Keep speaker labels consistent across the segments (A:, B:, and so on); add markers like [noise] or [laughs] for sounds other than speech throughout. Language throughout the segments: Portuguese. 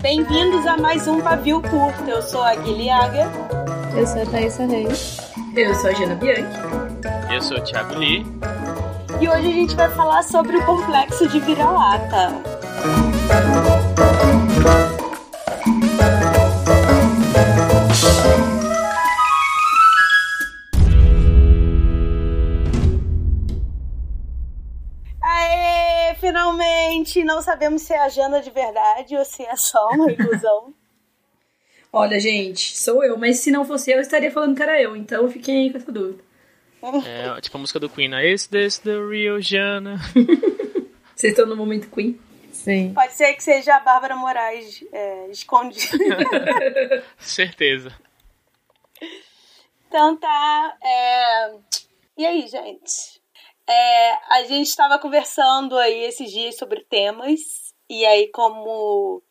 A: Bem-vindos a mais um Pavio Curto. Eu sou a Guilhaga.
B: Eu sou a Thaisa Reis.
C: Eu sou a Gina Bianchi.
D: Eu sou o Thiago Lee.
A: E hoje a gente vai falar sobre o complexo de vira-lata. Não sabemos se é a Jana de verdade ou se é só uma [laughs] ilusão.
C: Olha, gente, sou eu, mas se não fosse eu, eu estaria falando que era eu, então fiquem aí com essa dúvida.
D: É tipo a música do Queen, né? Is this the real Jana? [laughs]
C: Vocês estão no momento Queen?
B: Sim.
A: Pode ser que seja a Bárbara Moraes é, escondida. [laughs]
D: Certeza.
A: Então tá. é, E aí, gente? É, a gente estava conversando aí esses dias sobre temas, e aí, como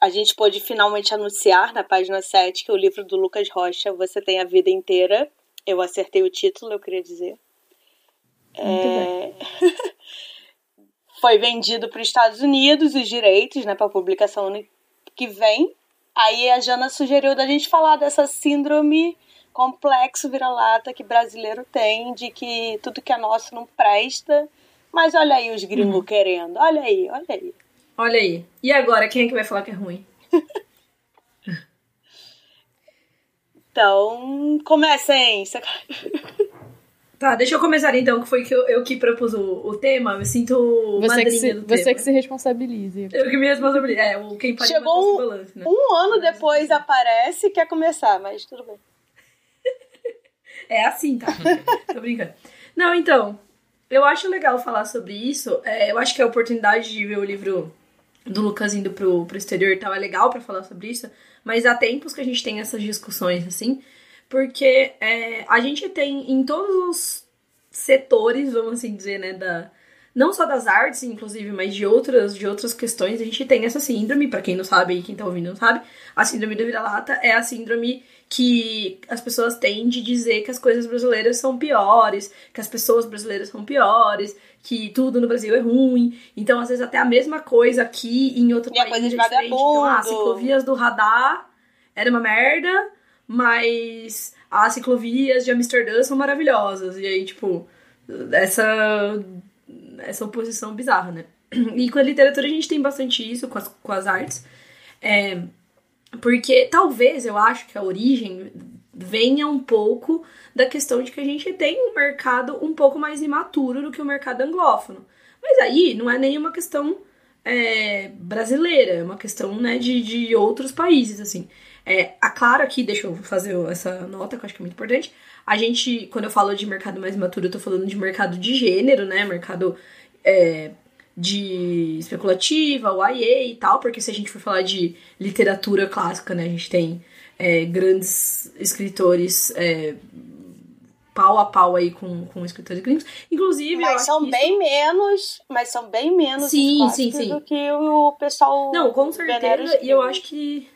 A: a gente pôde finalmente anunciar na página 7 que o livro do Lucas Rocha, Você Tem a Vida Inteira, eu acertei o título, eu queria dizer. É... [laughs] Foi vendido para os Estados Unidos os direitos, né, para publicação que vem. Aí a Jana sugeriu da gente falar dessa síndrome complexo vira-lata que brasileiro tem, de que tudo que é nosso não presta. Mas olha aí os gringos querendo, olha aí, olha aí.
C: Olha aí. E agora, quem é que vai falar que é ruim? [laughs]
A: Então, comecem!
C: Tá, deixa eu começar então, que foi que eu, eu que propus o, o tema. Eu me sinto
B: Você,
C: madrinha
B: que se,
C: do
B: você
C: tema.
B: que se responsabilize.
C: Eu que me responsabilizo. É, o quem pode
A: Chegou um-
C: o balanço, né?
A: Um ano depois aparece e quer começar, mas tudo bem.
C: É assim, tá? [laughs] Tô brincando. Não, então, eu acho legal falar sobre isso. É, eu acho que a oportunidade de ver o livro do Lucas indo pro, pro exterior e tal é legal pra falar sobre isso. Mas há tempos que a gente tem essas discussões, assim. Porque é, a gente tem em todos os setores, vamos assim dizer, né, da... Não só das artes, inclusive, mas de outras, de outras questões, a gente tem essa síndrome, pra quem não sabe e quem tá ouvindo não sabe, a síndrome da vira-lata é a síndrome que as pessoas têm de dizer que as coisas brasileiras são piores, que as pessoas brasileiras são piores, que tudo no Brasil é ruim. Então, às vezes, até a mesma coisa aqui em outro
A: E é
C: país
A: coisa de
C: é diferente. Então, ah, ciclovias do radar era uma merda, mas as ciclovias de Amsterdã são maravilhosas. E aí, tipo, essa, essa oposição bizarra, né? E com a literatura a gente tem bastante isso, com as, com as artes. É, porque talvez eu acho que a origem venha um pouco da questão de que a gente tem um mercado um pouco mais imaturo do que o mercado anglófono. Mas aí não é nenhuma questão é, brasileira, é uma questão né, de, de outros países, assim. É, a claro aqui, deixa eu fazer essa nota que eu acho que é muito importante. A gente, quando eu falo de mercado mais imaturo, eu tô falando de mercado de gênero, né? Mercado é, de especulativa, YA e tal, porque se a gente for falar de literatura clássica, né? A gente tem é, grandes escritores é, pau a pau aí com, com escritores gringos. Inclusive,
A: Mas são bem menos, mas são bem menos os
C: Sim, sim, sim.
A: do que o pessoal
C: Não, com certeza. E eu acho que.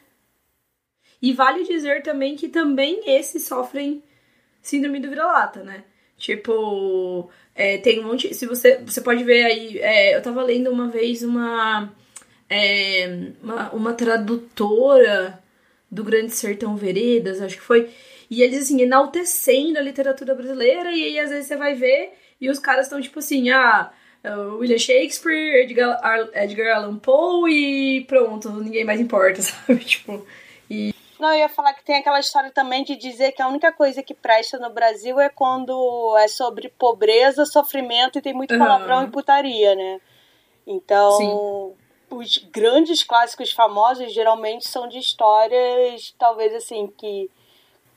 C: E vale dizer também que também esses sofrem síndrome do vira-lata, né? Tipo, é, tem um monte. Se você, você pode ver aí. é, eu tava lendo uma vez uma, é, uma. Uma tradutora do Grande Sertão Veredas, acho que foi. E eles, assim, enaltecendo a literatura brasileira, e aí às vezes você vai ver e os caras estão tipo assim, ah. uh, William Shakespeare, Edgar, Ar- Edgar Allan Poe e pronto, ninguém mais importa, [laughs] sabe? Tipo,
A: Não, eu ia falar que tem aquela história também de dizer que a única coisa que presta no Brasil é quando é sobre pobreza, sofrimento e tem muito palavrão e putaria, né? Então, os grandes clássicos famosos geralmente são de histórias, talvez assim, que.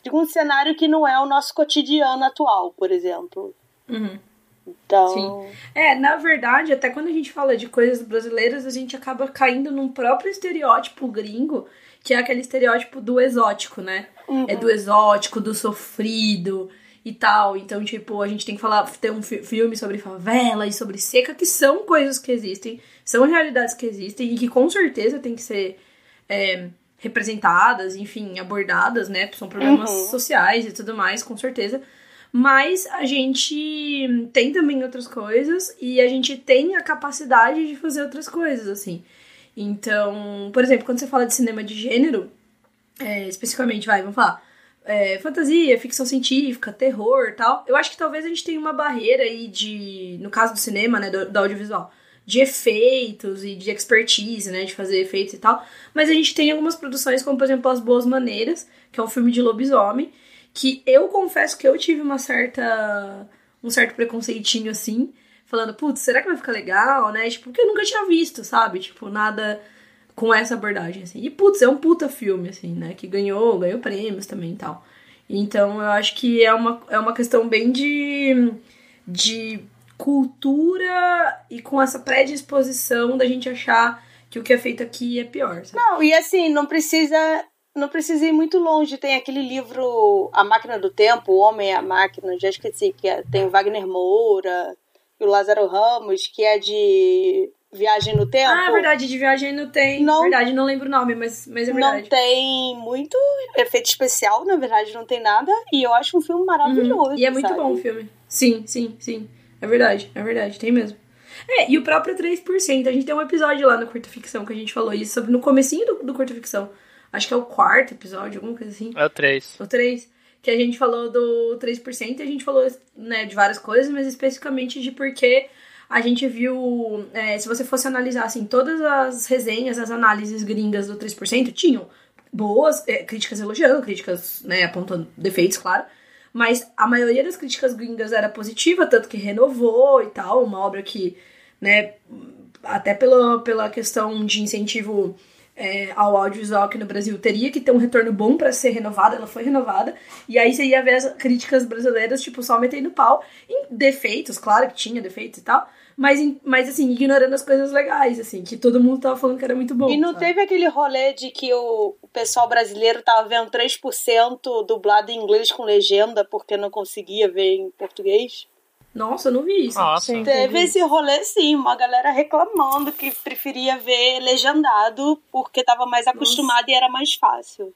A: de um cenário que não é o nosso cotidiano atual, por exemplo.
C: uhum.
A: Então.
C: Sim. É, na verdade, até quando a gente fala de coisas brasileiras, a gente acaba caindo num próprio estereótipo gringo, que é aquele estereótipo do exótico, né?
A: Uhum.
C: É do exótico, do sofrido e tal. Então, tipo, a gente tem que falar, ter um fi- filme sobre favela e sobre seca, que são coisas que existem, são realidades que existem e que com certeza tem que ser é, representadas, enfim, abordadas, né? São problemas
A: Uhum.
C: sociais e tudo mais, com certeza. Mas a gente tem também outras coisas e a gente tem a capacidade de fazer outras coisas, assim. Então, por exemplo, quando você fala de cinema de gênero, é, especificamente, vai, vamos falar, é, fantasia, ficção científica, terror tal, eu acho que talvez a gente tenha uma barreira aí de, no caso do cinema, né, do, do audiovisual, de efeitos e de expertise, né, de fazer efeitos e tal, mas a gente tem algumas produções, como por exemplo As Boas Maneiras, que é um filme de lobisomem, que eu confesso que eu tive uma certa um certo preconceitinho assim, falando, putz, será que vai ficar legal, né? Tipo, porque eu nunca tinha visto, sabe? Tipo, nada com essa abordagem, assim. E, putz, é um puta filme, assim, né? Que ganhou, ganhou prêmios também e tal. Então, eu acho que é uma, é uma questão bem de, de cultura e com essa predisposição da gente achar que o que é feito aqui é pior, sabe?
A: Não, e assim, não precisa não precisa ir muito longe. Tem aquele livro A Máquina do Tempo, O Homem e a Máquina, já esqueci, que é, tem o Wagner Moura e o Lázaro Ramos, que é de Viagem no Tempo.
C: Ah, é verdade, de Viagem no Tempo. Não, verdade, não lembro o nome, mas, mas é verdade.
A: Não tem muito efeito especial, na verdade, não tem nada. E eu acho um filme maravilhoso. Uhum.
C: E é muito
A: sabe?
C: bom o filme. Sim, sim, sim. É verdade, é verdade, tem mesmo. É, e o próprio 3%, a gente tem um episódio lá no Curta Ficção que a gente falou isso, sobre, no comecinho do, do Curta Ficção. Acho que é o quarto episódio, alguma coisa assim.
D: É o 3.
C: O 3. Que a gente falou do 3% e a gente falou né, de várias coisas, mas especificamente de porque a gente viu. É, se você fosse analisar assim, todas as resenhas, as análises gringas do 3% tinham boas é, críticas elogiando, críticas né, apontando defeitos, claro. Mas a maioria das críticas gringas era positiva, tanto que renovou e tal, uma obra que, né, até pela, pela questão de incentivo é, ao audiovisual aqui no Brasil teria que ter um retorno bom para ser renovada, ela foi renovada, e aí você ia ver as críticas brasileiras, tipo, só metendo pau em defeitos, claro que tinha defeitos e tal, mas, mas assim, ignorando as coisas legais, assim, que todo mundo tava falando que era muito bom.
A: E não
C: sabe?
A: teve aquele rolê de que o, o pessoal brasileiro tava vendo 3% dublado em inglês com legenda porque não conseguia ver em português?
C: Nossa, eu não vi isso.
D: Nossa.
B: Sim.
A: Teve esse rolê sim, uma galera reclamando que preferia ver legendado porque tava mais acostumada e era mais fácil.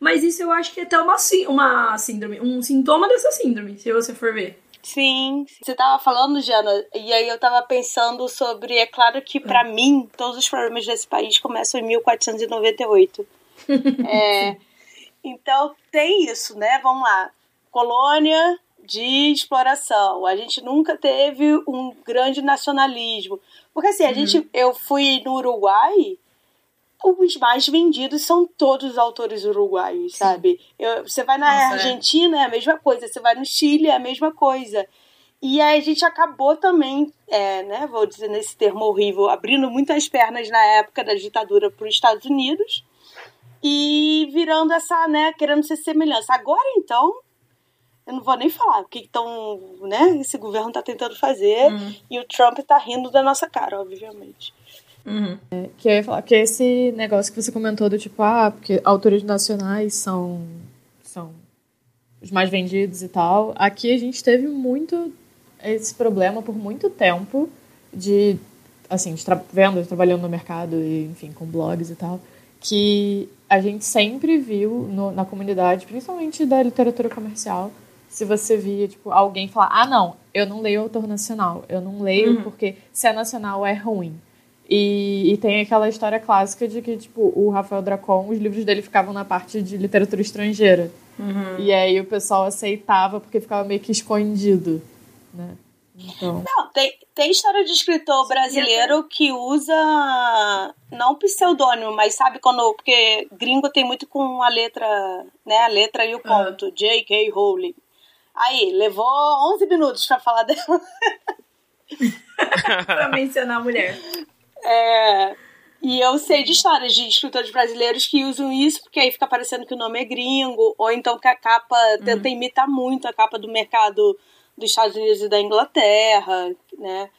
C: Mas isso eu acho que é até uma, uma síndrome, um sintoma dessa síndrome, se você for ver.
A: Sim, você tava falando, Jana, e aí eu tava pensando sobre. É claro que pra mim, todos os problemas desse país começam em 1498. [laughs] é, então tem isso, né? Vamos lá. Colônia de exploração. A gente nunca teve um grande nacionalismo. Porque assim, a gente. Eu fui no Uruguai. Os mais vendidos são todos os autores uruguaios, sabe? Eu- você vai na
C: Nossa, é.
A: Argentina, é a mesma coisa. Você vai no Chile, é a mesma coisa. E aí a gente acabou também, é, né, vou dizer nesse termo horrível, abrindo muitas pernas na época da ditadura para os Estados Unidos e virando essa, né, querendo ser semelhança. Agora então, eu não vou nem falar o que estão, né, esse governo tá tentando fazer e o Trump tá rindo da nossa cara, obviamente.
C: Uhum.
B: Que eu ia falar que esse negócio que você comentou do tipo, ah, porque autores nacionais são, são os mais vendidos e tal. Aqui a gente teve muito esse problema por muito tempo de, assim, de tra vendo, trabalhando no mercado e, enfim, com blogs e tal, que a gente sempre viu no- na comunidade, principalmente da literatura comercial, se você via, tipo, alguém falar, ah, não, eu não leio autor nacional, eu não leio porque se é nacional é ruim. E, e tem aquela história clássica de que, tipo, o Rafael Dracon, os livros dele ficavam na parte de literatura estrangeira. E aí o pessoal aceitava porque ficava meio que escondido, né? Então,
A: Não, tem, tem história de escritor brasileiro que usa não pseudônimo, mas sabe quando. Porque gringo tem muito com a letra, né? A letra e o ponto. J.K. Rowling. Aí, levou 11 minutos pra falar dela. [laughs]
C: pra mencionar a mulher.
A: É, e eu sei de histórias de escritores brasileiros que usam isso, porque aí fica parecendo que o nome é gringo, ou então que a capa tenta imitar muito a capa do mercado dos Estados Unidos e da Inglaterra, né?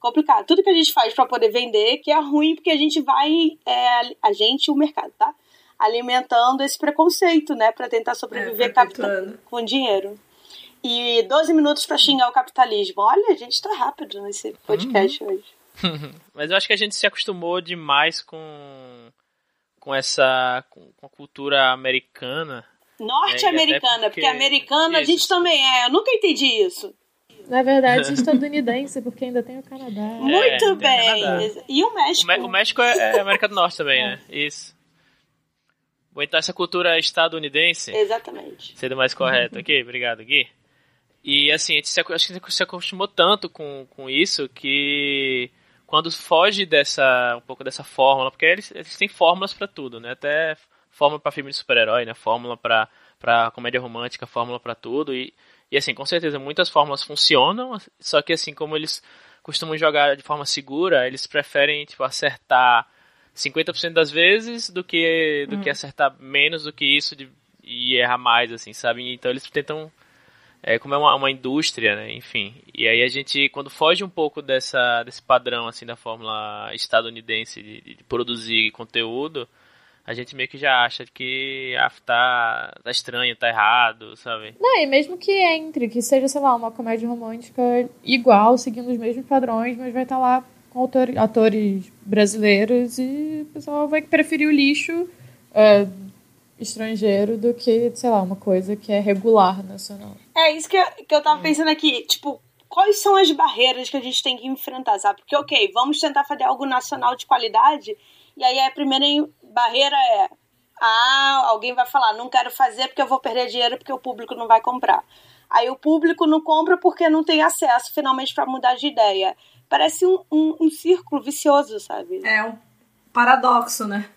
A: Complicado. Tudo que a gente faz para poder vender que é ruim, porque a gente vai, é, a gente o mercado, tá? Alimentando esse preconceito, né? Para tentar sobreviver
C: É,
A: capita-
C: perpetuando.
A: com dinheiro. E 12 minutos para xingar o capitalismo. Olha, a gente tá rápido nesse podcast hoje. [laughs]
D: Mas eu acho que a gente se acostumou demais com com essa com, com a cultura americana
A: Norte-americana,
D: É,
A: porque,
D: porque-
A: americana a
D: isso.
A: gente também é. Eu nunca entendi isso.
B: Na verdade, [laughs] estadunidense, porque ainda tem o Canadá.
A: Muito
D: tem
A: bem.
D: Canadá.
A: E o
D: O,
A: México?
D: Mé- o México é, é América do Norte também, né? [laughs] Isso. Vou entrar essa cultura estadunidense.
A: Exatamente.
D: sendo mais correto aqui, obrigado, Gui. E assim, a gente se, acho que a gente se acostumou tanto com, com isso que quando foge dessa um pouco dessa fórmula, porque eles, eles têm fórmulas pra tudo, né? Até fórmula pra filme de super-herói, né? Fórmula pra para comédia romântica, fórmula pra tudo e e assim, com certeza muitas fórmulas funcionam, só que assim, como eles costumam jogar de forma segura, eles preferem tipo acertar 50% das vezes do que do que acertar menos do que isso de, e errar mais assim, sabe? Então eles tentam é, como é uma, uma indústria, né? Enfim. E aí a gente, quando foge um pouco dessa, desse padrão, assim, da fórmula estadunidense de, de produzir conteúdo, a gente meio que já acha que ah, tá, tá estranho, tá errado, sabe?
B: Não, e mesmo que entre, que seja, sei lá, uma comédia romântica igual, seguindo os mesmos padrões, mas vai estar lá com atores brasileiros e o pessoal vai preferir o lixo é, estrangeiro do que, sei lá, uma coisa que é regular nacional.
A: É isso que eu, que eu tava pensando aqui. Tipo, quais são as barreiras que a gente tem que enfrentar, sabe? Porque, ok, vamos tentar fazer algo nacional de qualidade. E aí a primeira barreira é. Ah, alguém vai falar, não quero fazer porque eu vou perder dinheiro porque o público não vai comprar. Aí o público não compra porque não tem acesso finalmente para mudar de ideia. Parece um, um, um círculo vicioso, sabe?
C: É um paradoxo, né?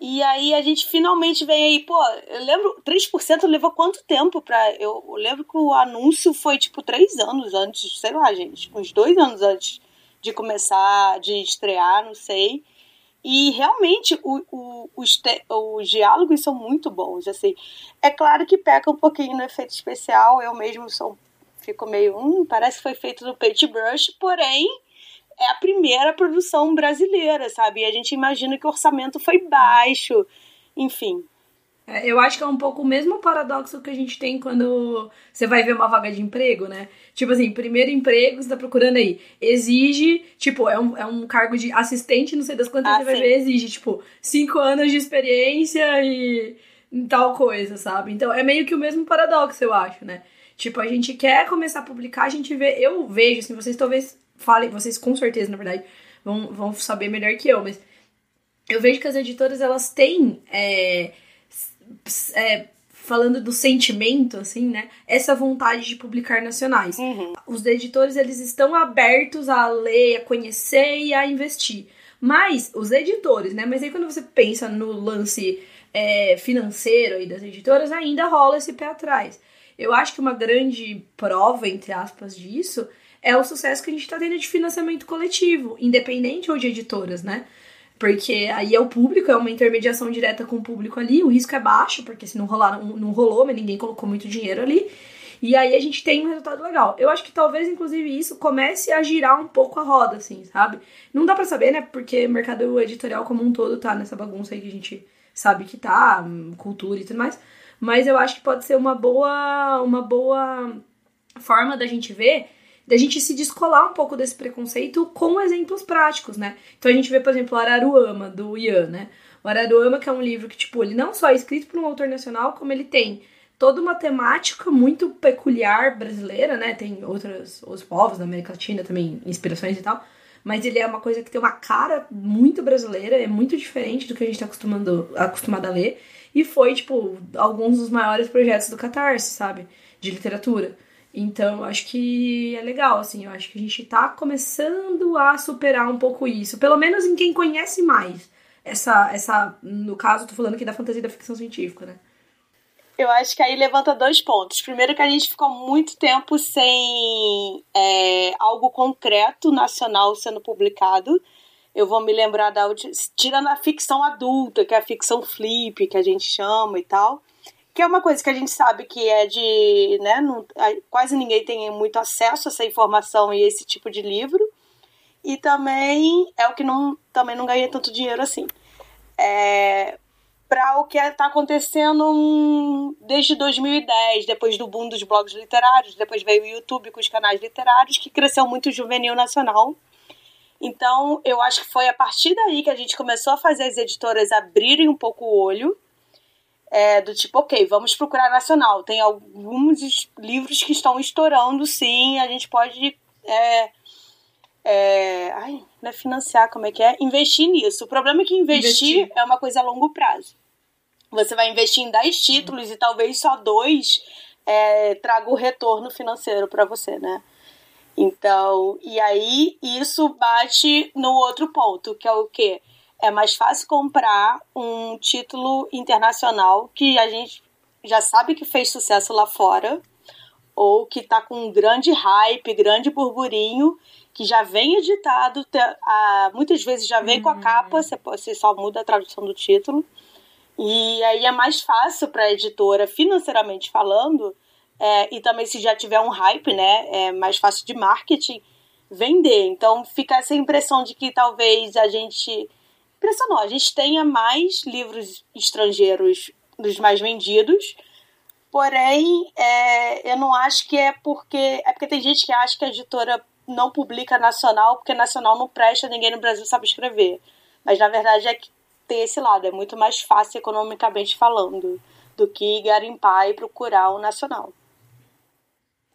A: E aí a gente finalmente vem aí, pô, eu lembro, 3% levou quanto tempo pra. Eu, eu lembro que o anúncio foi tipo três anos antes, sei lá, gente, uns dois anos antes de começar, de estrear, não sei. E realmente o, o, os, te- os diálogos são muito bons, assim. É claro que peca um pouquinho no efeito especial, eu mesmo sou, fico meio, hum, parece que foi feito no paintbrush, porém é a primeira produção brasileira, sabe? E a gente imagina que o orçamento foi baixo, enfim.
C: É, eu acho que é um pouco o mesmo paradoxo que a gente tem quando você vai ver uma vaga de emprego, né? Tipo assim, primeiro emprego, você tá procurando aí. Exige, tipo, é um, é um cargo de assistente, não sei das quantas,
A: Ah,
C: você vai ver, exige, tipo, cinco anos de experiência e tal coisa, sabe? Então é meio que o mesmo paradoxo, eu acho, né? Tipo, a gente quer começar a publicar, a gente vê, eu vejo, assim, vocês talvez falem, vocês com certeza, na verdade, vão, vão saber melhor que eu, mas eu vejo que as editoras, elas têm, é, é, falando do sentimento, assim, né, essa vontade de publicar nacionais. Os editores, eles estão abertos a ler, a conhecer e a investir. Mas, os editores, né, mas aí quando você pensa no lance é, financeiro aí das editoras, ainda rola esse pé atrás. Eu acho que uma grande prova, entre aspas, disso é o sucesso que a gente tá tendo de financiamento coletivo, independente ou de editoras, né? Porque aí é o público, é uma intermediação direta com o público ali, o risco é baixo, porque se não rolar, não, rolou, mas ninguém colocou muito dinheiro ali. E aí a gente tem um resultado legal. Eu acho que talvez, inclusive, isso comece a girar um pouco a roda, assim, sabe? Não dá pra saber, né? Porque o mercado editorial como um todo tá nessa bagunça aí que a gente sabe que tá, hum, cultura e tudo mais. Mas eu acho que pode ser uma boa, uma boa forma da gente ver, da gente se descolar um pouco desse preconceito com exemplos práticos, né? Então a gente vê, por exemplo, o Araruama, do Ian, né? O Araruama, que é um livro que, tipo, ele não só é escrito por um autor nacional, como ele tem toda uma temática muito peculiar brasileira, né? Tem outros os povos da América Latina também, inspirações e tal. Mas ele é uma coisa que tem uma cara muito brasileira, é muito diferente do que a gente tá acostumando, acostumado a ler. E foi, tipo, alguns dos maiores projetos do Catarse, sabe? De literatura. Então, acho que é legal, assim. Eu acho que a gente tá começando a superar um pouco isso. Pelo menos em quem conhece mais. Essa, essa no caso, tô falando aqui da fantasia e da ficção científica, né?
A: Eu acho que aí levanta dois pontos. Primeiro que a gente ficou muito tempo sem é, algo concreto nacional sendo publicado. Eu vou me lembrar da. Tirando a ficção adulta, que é a ficção flip, que a gente chama e tal. Que é uma coisa que a gente sabe que é de. Né, não, quase ninguém tem muito acesso a essa informação e esse tipo de livro. E também é o que não, também não ganha tanto dinheiro assim. É, para o que está acontecendo hum, desde 2010, depois do boom dos blogs literários, depois veio o YouTube com os canais literários, que cresceu muito o juvenil nacional. Então, eu acho que foi a partir daí que a gente começou a fazer as editoras abrirem um pouco o olho. é, do tipo, ok, vamos procurar nacional. Tem alguns livros que estão estourando, sim, a gente pode. É, é, ai, não é financiar, como é que é? Investir nisso. O problema é que investir, investir. é uma coisa a longo prazo. Você vai investir em 10 títulos e talvez só dois é, traga o retorno financeiro para você, né? Então, e aí isso bate no outro ponto, que é o quê? É mais fácil comprar um título internacional que a gente já sabe que fez sucesso lá fora, ou que tá com um grande hype, grande burburinho, que já vem editado, muitas vezes já vem uhum. com a capa, você só muda a tradução do título. E aí é mais fácil para a editora, financeiramente falando, é, e também se já tiver um hype, né, é mais fácil de marketing vender. Então fica essa impressão de que talvez a gente. Impressão não, a gente tenha mais livros estrangeiros dos mais vendidos. Porém, é, eu não acho que é porque. É porque tem gente que acha que a editora não publica nacional, porque nacional não presta, ninguém no Brasil sabe escrever. Mas na verdade é que tem esse lado, é muito mais fácil economicamente falando do que garimpar e procurar o nacional.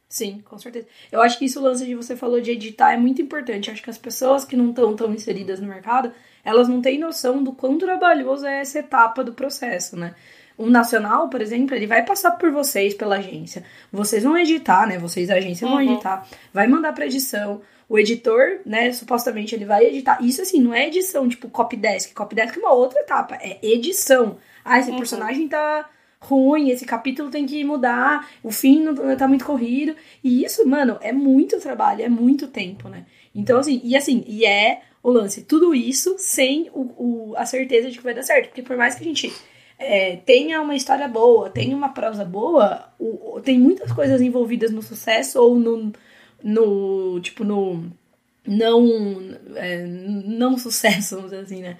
C: Sim, com certeza. Eu acho que isso, o lance de você falou de editar, é muito importante. Eu acho que as pessoas que não estão tão inseridas no mercado, elas não têm noção do quão trabalhoso é essa etapa do processo, né? Um nacional, por exemplo, ele vai passar por vocês pela agência. Vocês vão editar, né? Vocês da agência uhum. vão editar, vai mandar pra edição. O editor, né, supostamente ele vai editar. Isso assim, não é edição tipo copy desk. Copy desk é uma outra etapa, é edição. Ah, esse uhum. personagem tá ruim, esse capítulo tem que mudar, o fim não tá muito corrido. E isso, mano, é muito trabalho, é muito tempo, né? Então, assim, e assim, e é o lance, tudo isso sem o, o, a certeza de que vai dar certo. Porque por mais que a gente é, tenha uma história boa, tenha uma prosa boa, o, tem muitas coisas envolvidas no sucesso ou no, no tipo, no não, é, não sucesso, vamos dizer assim, né?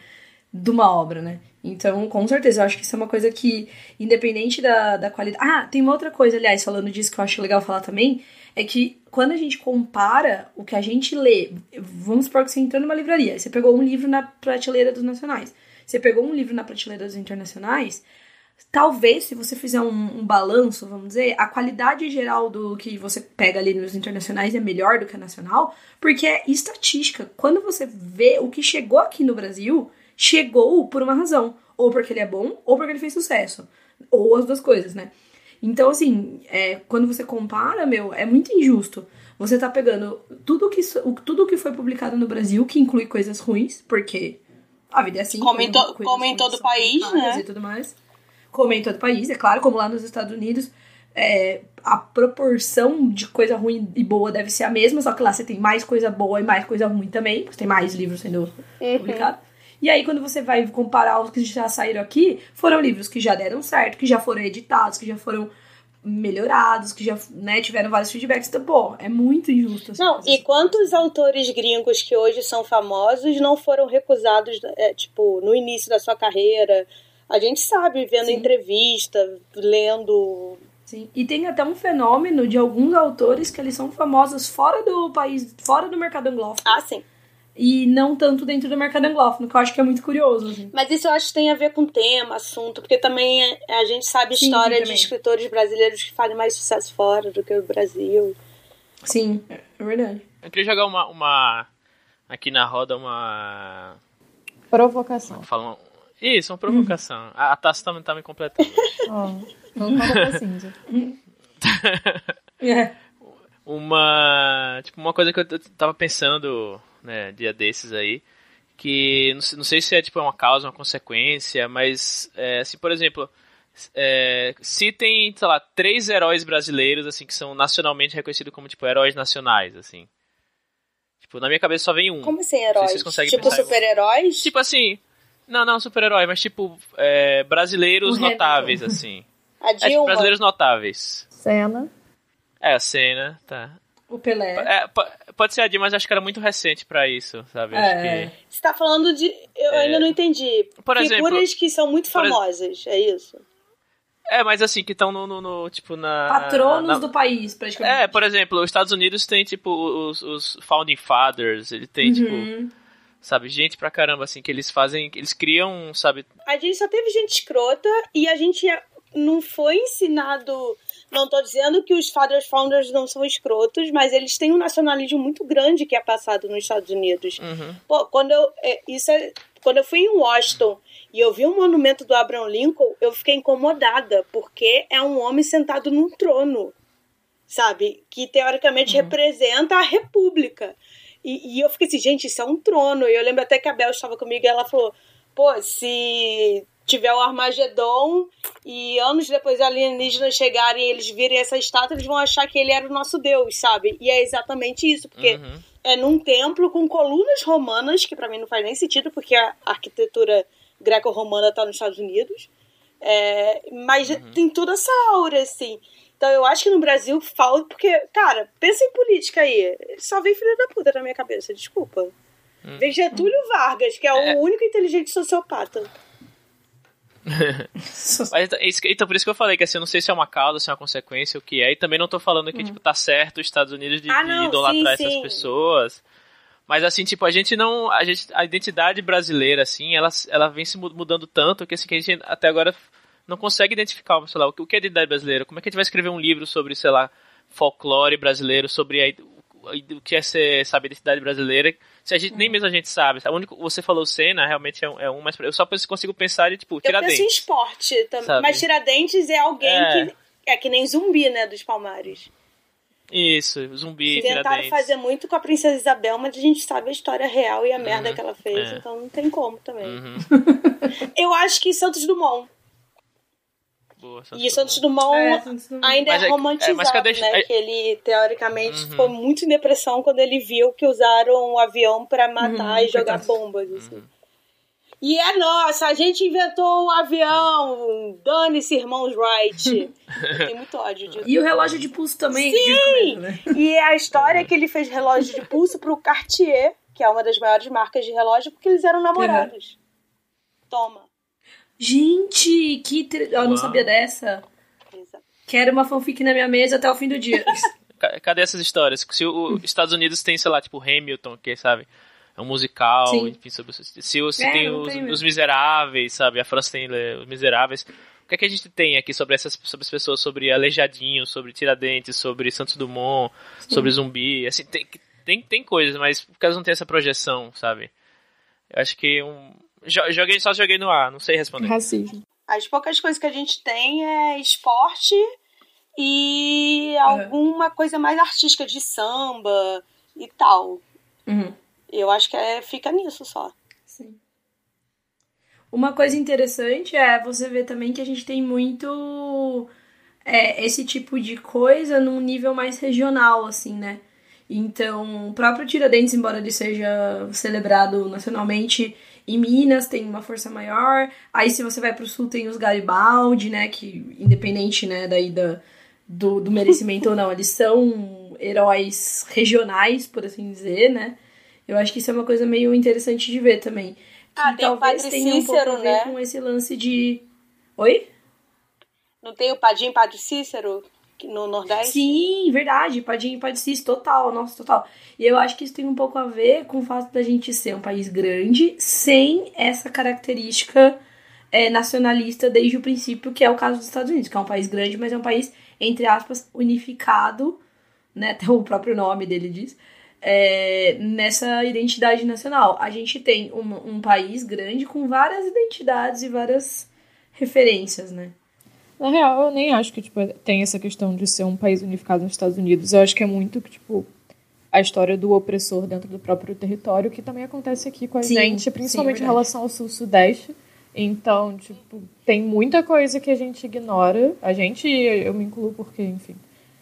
C: De uma obra, né? Então, com certeza, eu acho que isso é uma coisa que, independente da, da qualidade. Ah, tem uma outra coisa, aliás, falando disso que eu acho legal falar também, é que quando a gente compara o que a gente lê, vamos supor que você entrou numa livraria, você pegou um livro na prateleira dos nacionais, você pegou um livro na prateleira dos internacionais, talvez se você fizer um, um balanço, vamos dizer, a qualidade geral do que você pega ali nos internacionais é melhor do que a nacional, porque é estatística. Quando você vê o que chegou aqui no Brasil, chegou por uma razão. Ou porque ele é bom, ou porque ele fez sucesso. Ou as duas coisas, né? Então, assim, é, quando você compara, meu, é muito injusto. Você tá pegando tudo que, tudo que foi publicado no Brasil, que inclui coisas ruins, porque a vida é assim.
A: Como em, to, como em todo o país, né?
C: E tudo mais. Como em todo o país, é claro, como lá nos Estados Unidos, é, a proporção de coisa ruim e boa deve ser a mesma, só que lá você tem mais coisa boa e mais coisa ruim também, porque tem mais livros sendo uhum. publicados. E aí, quando você vai comparar os que já saíram aqui, foram livros que já deram certo, que já foram editados, que já foram melhorados, que já né, tiveram vários feedbacks. Então, pô, é muito injusto.
A: Não, e quantos autores gringos que hoje são famosos não foram recusados, é, tipo, no início da sua carreira? A gente sabe, vendo Sim. entrevista, lendo
C: Sim. E tem até um fenômeno de alguns autores que eles são famosos fora do país, fora do mercado anglófono.
A: Ah, sim
C: e não tanto dentro do mercado anglófono, que eu acho que é muito curioso. Assim.
A: Mas isso eu acho que tem a ver com tema, assunto, porque também a gente sabe sim, história sim, de escritores brasileiros que fazem mais sucesso fora do que o Brasil.
C: Sim, é verdade.
D: Eu queria jogar uma, uma aqui na roda uma
B: provocação.
D: Falam isso, uma provocação. Hum. A, a Tassi também tá me completando.
B: oh, vamos falar pra Cíntia.
C: é.
D: Uma, tipo, uma coisa que eu tava pensando né, dia desses aí, que não sei, não sei se é tipo uma causa, uma consequência, mas é, assim, por exemplo, é, se tem, sei lá, três heróis brasileiros assim que são nacionalmente reconhecidos como tipo heróis nacionais, assim. Tipo, na minha cabeça só vem um.
A: Como assim heróis? tipo super-heróis?
D: Tipo assim, não, não super-herói, mas tipo é, brasileiros notáveis assim.
A: A Dilma. É, tipo,
D: brasileiros notáveis.
B: Cena.
D: É, a cena, tá.
C: O Pelé.
D: É, pode ser a Dilma, mas acho que era muito recente para isso, sabe?
C: É.
A: Que... Você tá falando de. Eu é... ainda não entendi.
D: Por
A: Figuras
D: exemplo,
A: que são muito famosas, é isso?
D: É, mas assim, que estão no, no, no, tipo, na...
C: Patronos
D: na...
C: do país, praticamente.
D: É, por exemplo, os Estados Unidos tem, tipo, os, os Founding Fathers, ele tem, tipo, uhum. tipo... Sabe, gente pra caramba, assim, que eles fazem... Eles criam, sabe...
A: A gente só teve gente escrota e a gente não foi ensinado. Não tô dizendo que os Fathers Founders não são escrotos, mas eles têm um nacionalismo muito grande que é passado nos Estados Unidos.
D: Uhum.
A: Pô, quando eu. é, Isso é, quando eu fui em Washington e eu vi o monumento do Abraham Lincoln, eu fiquei incomodada, porque é um homem sentado num trono, sabe? Que teoricamente representa a república. E, e eu fiquei assim, gente, isso é um trono. E eu lembro até que a Bel estava comigo e ela falou: pô, se tiver o Armagedon e anos depois os alienígenas chegarem e eles virem essa estátua, eles vão achar que ele era o nosso Deus, sabe? E é exatamente isso, porque
D: Uhum.
A: é num templo com colunas romanas, que pra mim não faz nem sentido, porque a arquitetura greco-romana tá nos Estados Unidos. É, mas tem toda essa aura, assim. Então eu acho que no Brasil falta. Porque, cara, pensa em política aí. Só vem filho da puta na minha cabeça, desculpa. Vem Getúlio Vargas, que é,
D: É.
A: o único inteligente sociopata. [laughs]
D: Mas, então, então, por isso que eu falei que assim, eu não sei se é uma causa, se é uma consequência, o que é. E também não tô falando que, tipo, tá certo os Estados Unidos de,
A: Ah,
D: de
A: não,
D: idolatrar
A: sim,
D: essas
A: sim.
D: pessoas. Mas assim, tipo, a gente não. A, gente, a identidade brasileira, assim, ela, ela vem se mu- mudando tanto que, assim, que a gente até agora não consegue identificar, sei lá, o que o que é identidade brasileira. Como é que a gente vai escrever um livro sobre, sei lá, folclore brasileiro, sobre a, o, que é ser, sabe, identidade brasileira. Se a gente, nem mesmo a gente sabe. único, você falou cena, realmente é um, é um mas eu só consigo pensar de, tipo,
A: Eu penso em
D: Tiradentes.
A: esporte também.
D: Sabe?
A: Mas Tiradentes é alguém
D: É.
A: que. É que nem zumbi, né, dos Palmares.
D: Isso, zumbi,
A: Tentaram
D: Tiradentes.
A: fazer muito com a Princesa Isabel, mas a gente sabe a história real e a merda que ela fez,
D: é.
A: então não tem como também.
D: Uhum. [laughs]
A: Eu acho que Santos Dumont.
D: Boa,
A: E Santos Dumont
C: É, Santos Dumont.
A: ainda
D: Mas
A: é
D: é-
A: romantizado,
D: é, mas cadê-
A: né?
D: é-
A: Que ele, teoricamente,
D: Uhum.
A: ficou muito em depressão quando ele viu que usaram o avião pra matar
C: Uhum,
A: e jogar bombas, assim. E é nossa, a gente inventou um avião! Dane-se, irmãos Wright! [laughs] Tem muito ódio disso.
C: E o relógio de pulso também. Sim! Né?
A: E a história é que ele fez relógio de pulso pro Cartier, que é uma das maiores marcas de relógio, porque eles eram namorados. Toma.
C: Gente, que. Tre... Eu não sabia dessa.
A: Exato.
C: Quero uma fanfic na minha mesa até o fim do dia. [laughs]
D: Ca- Cadê essas histórias? Se os Estados Unidos tem, sei lá, tipo Hamilton, que sabe, é um musical,
C: Sim.
D: enfim, sobre se você
C: É,
D: tem os,
C: tem
D: os Miseráveis, sabe? A França tem é, os Miseráveis. O que é que a gente tem aqui sobre essas sobre as pessoas, sobre Aleijadinho, sobre Tiradentes, sobre Santos Dumont, sobre Zumbi, assim, tem, tem, tem coisas, mas por causa não tem essa projeção, sabe? Eu acho que um joguei só joguei no ar, não sei responder.
B: Racismo.
A: As poucas coisas que a gente tem é esporte e alguma coisa mais artística de samba e tal.
C: Uhum.
A: Eu acho que é, fica nisso só.
C: Sim. Uma coisa interessante é você ver também que a gente tem muito é, esse tipo de coisa num nível mais regional, assim, né? Então, o próprio Tiradentes, embora ele seja celebrado nacionalmente, em Minas tem uma força maior. Aí, se você vai pro sul, tem os Garibaldi, né? Que, independente, né, daí da, do, do merecimento ou não, [laughs] eles são heróis regionais, por assim dizer, né? Eu acho que isso é uma coisa meio interessante de ver também.
A: Ah, tem o
C: talvez
A: Padre
C: tenha um pouco
A: Cícero,
C: a ver
A: né?
C: com esse lance de. Oi?
A: Não tem o Padim Padre Cícero no Nordeste?
C: Sim, verdade. Padinho e Padicis, total, nossa, total. E eu acho que isso tem um pouco a ver com o fato da gente ser um país grande sem essa característica é, nacionalista desde o princípio, que é o caso dos Estados Unidos, que é um país grande, mas é um país, entre aspas, unificado, né? [laughs] Até o próprio nome dele diz. é, nessa identidade nacional. A gente tem um, um país grande com várias identidades e várias referências, né?
B: Na real, eu nem acho que tipo, tem essa questão de ser um país unificado nos Estados Unidos. Eu acho que é muito que, tipo, a história do opressor dentro do próprio território, que também acontece aqui com a
C: Sim,
B: gente,
C: sim,
B: principalmente em
C: verdade.
B: relação ao sul-sudeste. Então, tipo, tem muita coisa que a gente ignora. A gente, eu me incluo porque, enfim.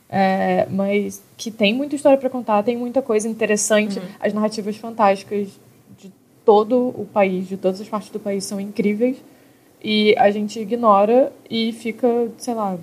B: É, mas que tem muita história para contar, tem muita coisa interessante. As narrativas fantásticas de todo o país, de todas as partes do país, são incríveis. E a gente ignora e fica, sei lá,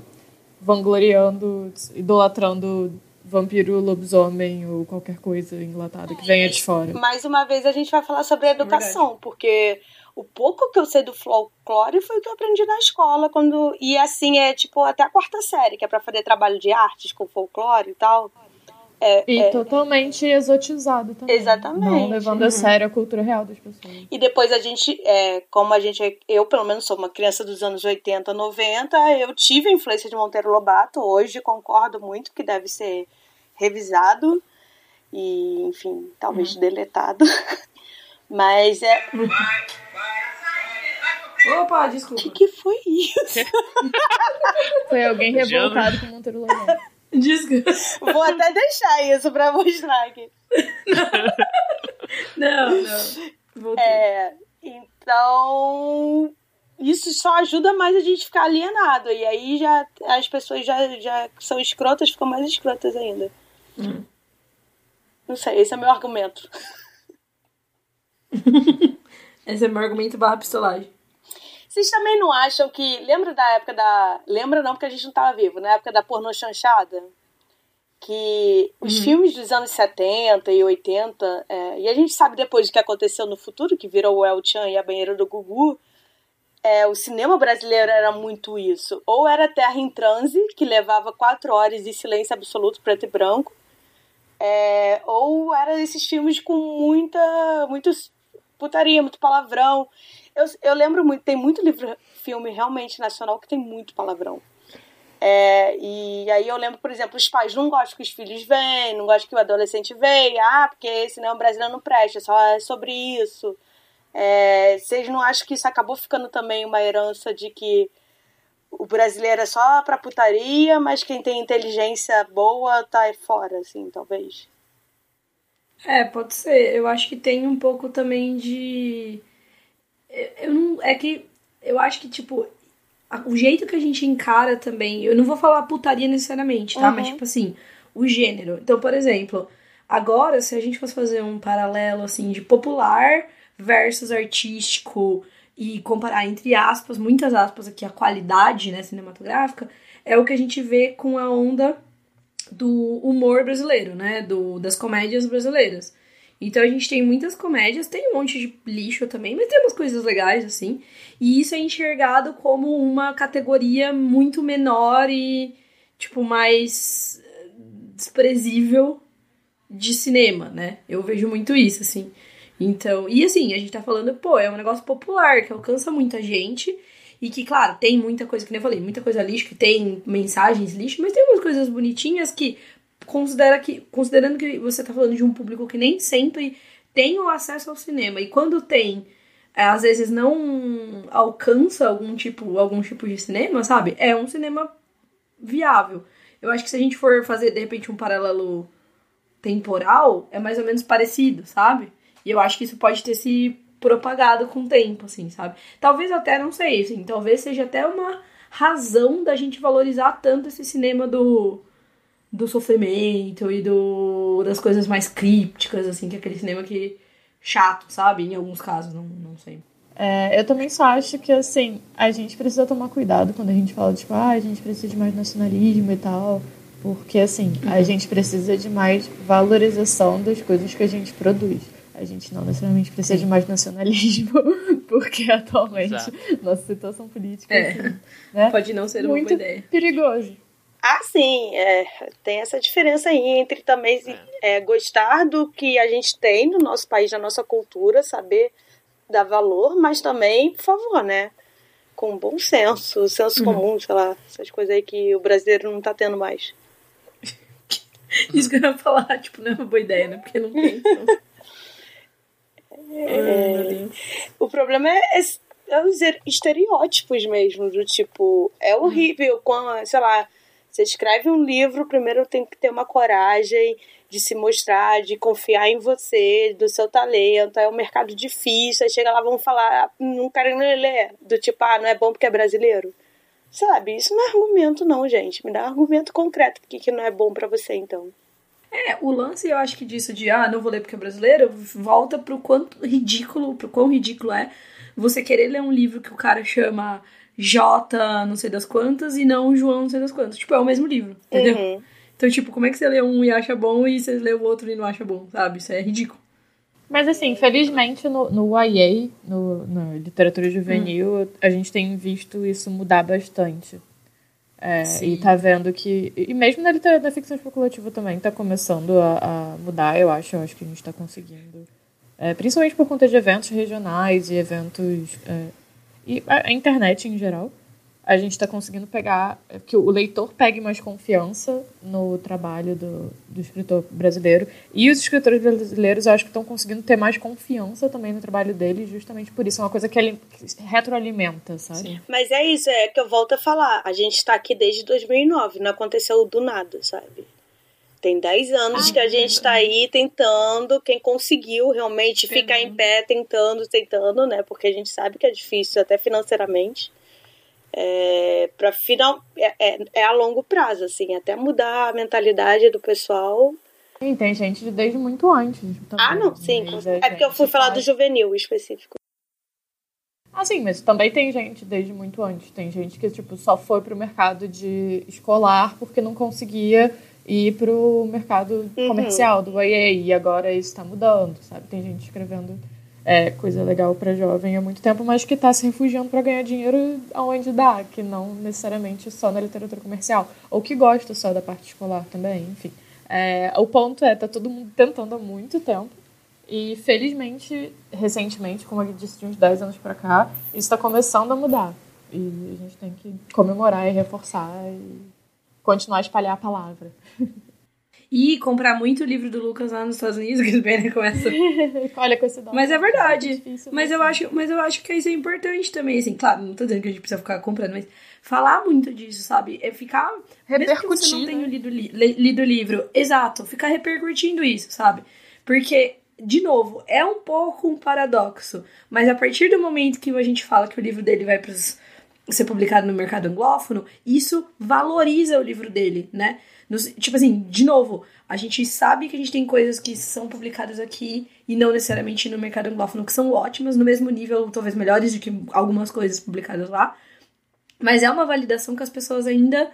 B: vangloriando, idolatrando vampiro, lobisomem ou qualquer coisa enlatada que venha de fora.
A: Mais uma vez a gente vai falar sobre a educação, porque o pouco que eu sei do folclore foi o que eu aprendi na escola quando e assim é tipo até a quarta série, que é pra fazer trabalho de artes com folclore e tal. É,
B: E
A: é-
B: totalmente exotizado também.
A: Exatamente.
B: Não levando a sério a cultura real das pessoas.
A: E depois a gente, é, como a gente, é- eu pelo menos sou uma criança dos anos 80, 90, eu tive a influência de Monteiro Lobato, hoje concordo muito que deve ser revisado e, enfim, talvez deletado. [laughs] Mas é.
C: Opa,
A: O
C: desculpa.
A: que, que foi isso? [laughs]
B: Foi alguém revoltado com o Monteiro Lobato.
C: Desculpa.
A: Vou até deixar isso pra mostrar aqui. [laughs]
C: Não, não. Voltei.
A: É, então, isso só ajuda mais a gente ficar alienado. E aí já as pessoas já, já são escrotas, ficam mais escrotas ainda. Não sei, esse é meu argumento. [laughs]
C: Esse é meu argumento barra pistolagem.
A: Vocês também não acham que. Lembra da época da. Lembra não, porque a gente não tava vivo, na época da pornô chanchada? Que os filmes dos anos 70 e 80, é, e a gente sabe depois o que aconteceu no futuro, que virou o El Chan e a banheira do Gugu, é, o cinema brasileiro era muito isso. Ou era Terra em Transe, que levava quatro horas de silêncio absoluto, preto e branco. É, ou era esses filmes com muita. muito putaria, muito palavrão. Eu, eu lembro muito, tem muito livro, filme realmente nacional que tem muito palavrão. É, e aí eu lembro, por exemplo, os pais não gostam que os filhos venham, não gostam que o adolescente venha, ah, porque cinema brasileiro não presta, só é sobre isso. É, vocês não acham que isso acabou ficando também uma herança de que o brasileiro é só pra putaria, mas quem tem inteligência boa tá fora, assim, talvez?
C: É, pode ser. Eu acho que tem um pouco também de. Eu não. É que. Eu acho que, tipo. O jeito que a gente encara também. Eu não vou falar putaria necessariamente, tá?
A: Uhum.
C: Mas, tipo assim, o gênero. Então, por exemplo, agora, se a gente fosse fazer um paralelo, assim, de popular versus artístico e comparar, entre aspas, muitas aspas aqui, a qualidade, né, cinematográfica, é o que a gente vê com a onda do humor brasileiro, né? Do, das comédias brasileiras. Então a gente tem muitas comédias, tem um monte de lixo também, mas tem umas coisas legais, assim. E isso é enxergado como uma categoria muito menor e, tipo, mais eh, desprezível de cinema, né? Eu vejo muito isso, assim. Então, e assim, a gente tá falando, pô, é um negócio popular que alcança muita gente. E que, claro, tem muita coisa, que nem eu falei, muita coisa lixo, que tem mensagens lixo, mas tem algumas coisas bonitinhas que, considera que considerando que você tá falando de um público que nem sempre tem o acesso ao cinema, e quando tem, é, às vezes não alcança algum tipo, algum tipo de cinema, sabe? É um cinema viável. Eu acho que se a gente for fazer, de repente, um paralelo temporal, é mais ou menos parecido, sabe? E eu acho que isso pode ter se propagado com o tempo, assim, sabe? Talvez até, não sei, assim, talvez seja até uma razão da gente valorizar tanto esse cinema do, do sofrimento e do das coisas mais crípticas, assim, que é aquele cinema que chato, sabe? Em alguns casos, não, não sei.
B: É, eu também só acho que, assim, a gente precisa tomar cuidado quando a gente fala, tipo, ah, a gente precisa de mais nacionalismo e tal. Porque, assim, a gente precisa de mais valorização das coisas que a gente produz. A gente não necessariamente precisa de mais nacionalismo, [laughs] porque atualmente
D: Exato.
B: nossa situação política
C: É.
B: assim, né?
C: Pode não ser uma
B: muito
C: boa ideia.
B: perigoso.
A: Ah, sim, é, tem essa diferença aí entre também é, gostar do que a gente tem no nosso país, na nossa cultura, saber dar valor, mas também, por favor, né? Com bom senso, senso comum, sei lá, essas coisas aí que o brasileiro não tá tendo mais. [laughs]
C: Isso que eu ia falar, tipo, não é uma boa ideia, né? Porque não tem. então. [laughs] Deus.
A: O problema é, é, é os estereótipos mesmo, do tipo, é horrível quando, sei lá, você escreve um livro, primeiro tem que ter uma coragem de se mostrar, de confiar em você, do seu talento, é um mercado difícil, aí chega lá, vão falar, "Ah, não quero ler, do tipo, ah, não é bom porque é brasileiro. Sabe, isso não é argumento não, gente, me dá um argumento concreto, porque que não é bom pra você, então.
C: É, o lance, eu acho que disso de, ah, não vou ler porque é brasileiro, volta pro quanto ridículo, pro quão ridículo é você querer ler um livro que o cara chama J não sei das quantas e não João não sei das quantas. Tipo, é o mesmo livro, entendeu?
A: Uhum.
C: Então, tipo, como é que você lê um e acha bom e você lê o outro e não acha bom, sabe? Isso é ridículo.
B: Mas assim, felizmente no, no YA, no, na literatura juvenil, a gente tem visto isso mudar bastante. É, e tá vendo que. E mesmo na, literatura, na ficção especulativa também tá começando a, a, mudar, eu acho. Eu acho que a gente tá conseguindo. É, principalmente por conta de eventos regionais e eventos. É, e a, a internet em geral a gente está conseguindo pegar, é, que o leitor pegue mais confiança no trabalho do, do escritor brasileiro. E os escritores brasileiros, eu acho que estão conseguindo ter mais confiança também no trabalho deles, justamente por isso. É uma coisa que, ele, que retroalimenta, sabe? Sim.
A: Mas é isso, é que eu volto a falar. A gente está aqui desde 2009, não aconteceu do nada, sabe? Tem 10 anos ah, que a gente está aí tentando, quem conseguiu realmente ficar em pé, tentando, tentando, né? Porque a gente sabe que é difícil, até financeiramente é, para final é, é, é, a longo prazo, assim, até mudar a mentalidade do pessoal.
B: Sim, tem gente desde muito antes.
A: Também, ah, não, sim. É porque eu fui falar faz... do juvenil específico.
B: Ah, sim, mas também tem gente desde muito antes. Tem gente que, tipo, só foi pro mercado de escolar porque não conseguia ir pro mercado uhum. comercial do EA. E agora isso está mudando, sabe? Tem gente escrevendo é, coisa legal para jovem há muito tempo, mas que está se refugiando para ganhar dinheiro aonde dá, que não necessariamente só na literatura comercial, ou que gosta só da parte escolar também, enfim. É, o ponto é, tá todo mundo tentando há muito tempo, e felizmente, recentemente, como eu disse, de uns 10 anos para cá, isso está começando a mudar. E a gente tem que comemorar e reforçar e continuar a espalhar a palavra.
C: E comprar muito livro do Lucas lá nos Estados Unidos, [laughs] que o Banner começa.
B: Olha com esse dólar.
C: Mas é verdade. É difícil, mas eu acho, mas eu acho que isso é importante também, assim, claro, não tô dizendo que a gente precisa ficar comprando, mas falar muito disso, sabe? É ficar mesmo que você não tenha né? lido, li, lido livro, exato, ficar repercutindo isso, sabe? Porque de novo, é um pouco um paradoxo, mas a partir do momento que a gente fala que o livro dele vai para ser publicado no mercado anglófono, isso valoriza o livro dele, né? Nos, tipo assim, de novo, a gente sabe que a gente tem coisas que são publicadas aqui e não necessariamente no mercado anglófono, que são ótimas, no mesmo nível, talvez melhores do que algumas coisas publicadas lá. Mas é uma validação que as pessoas ainda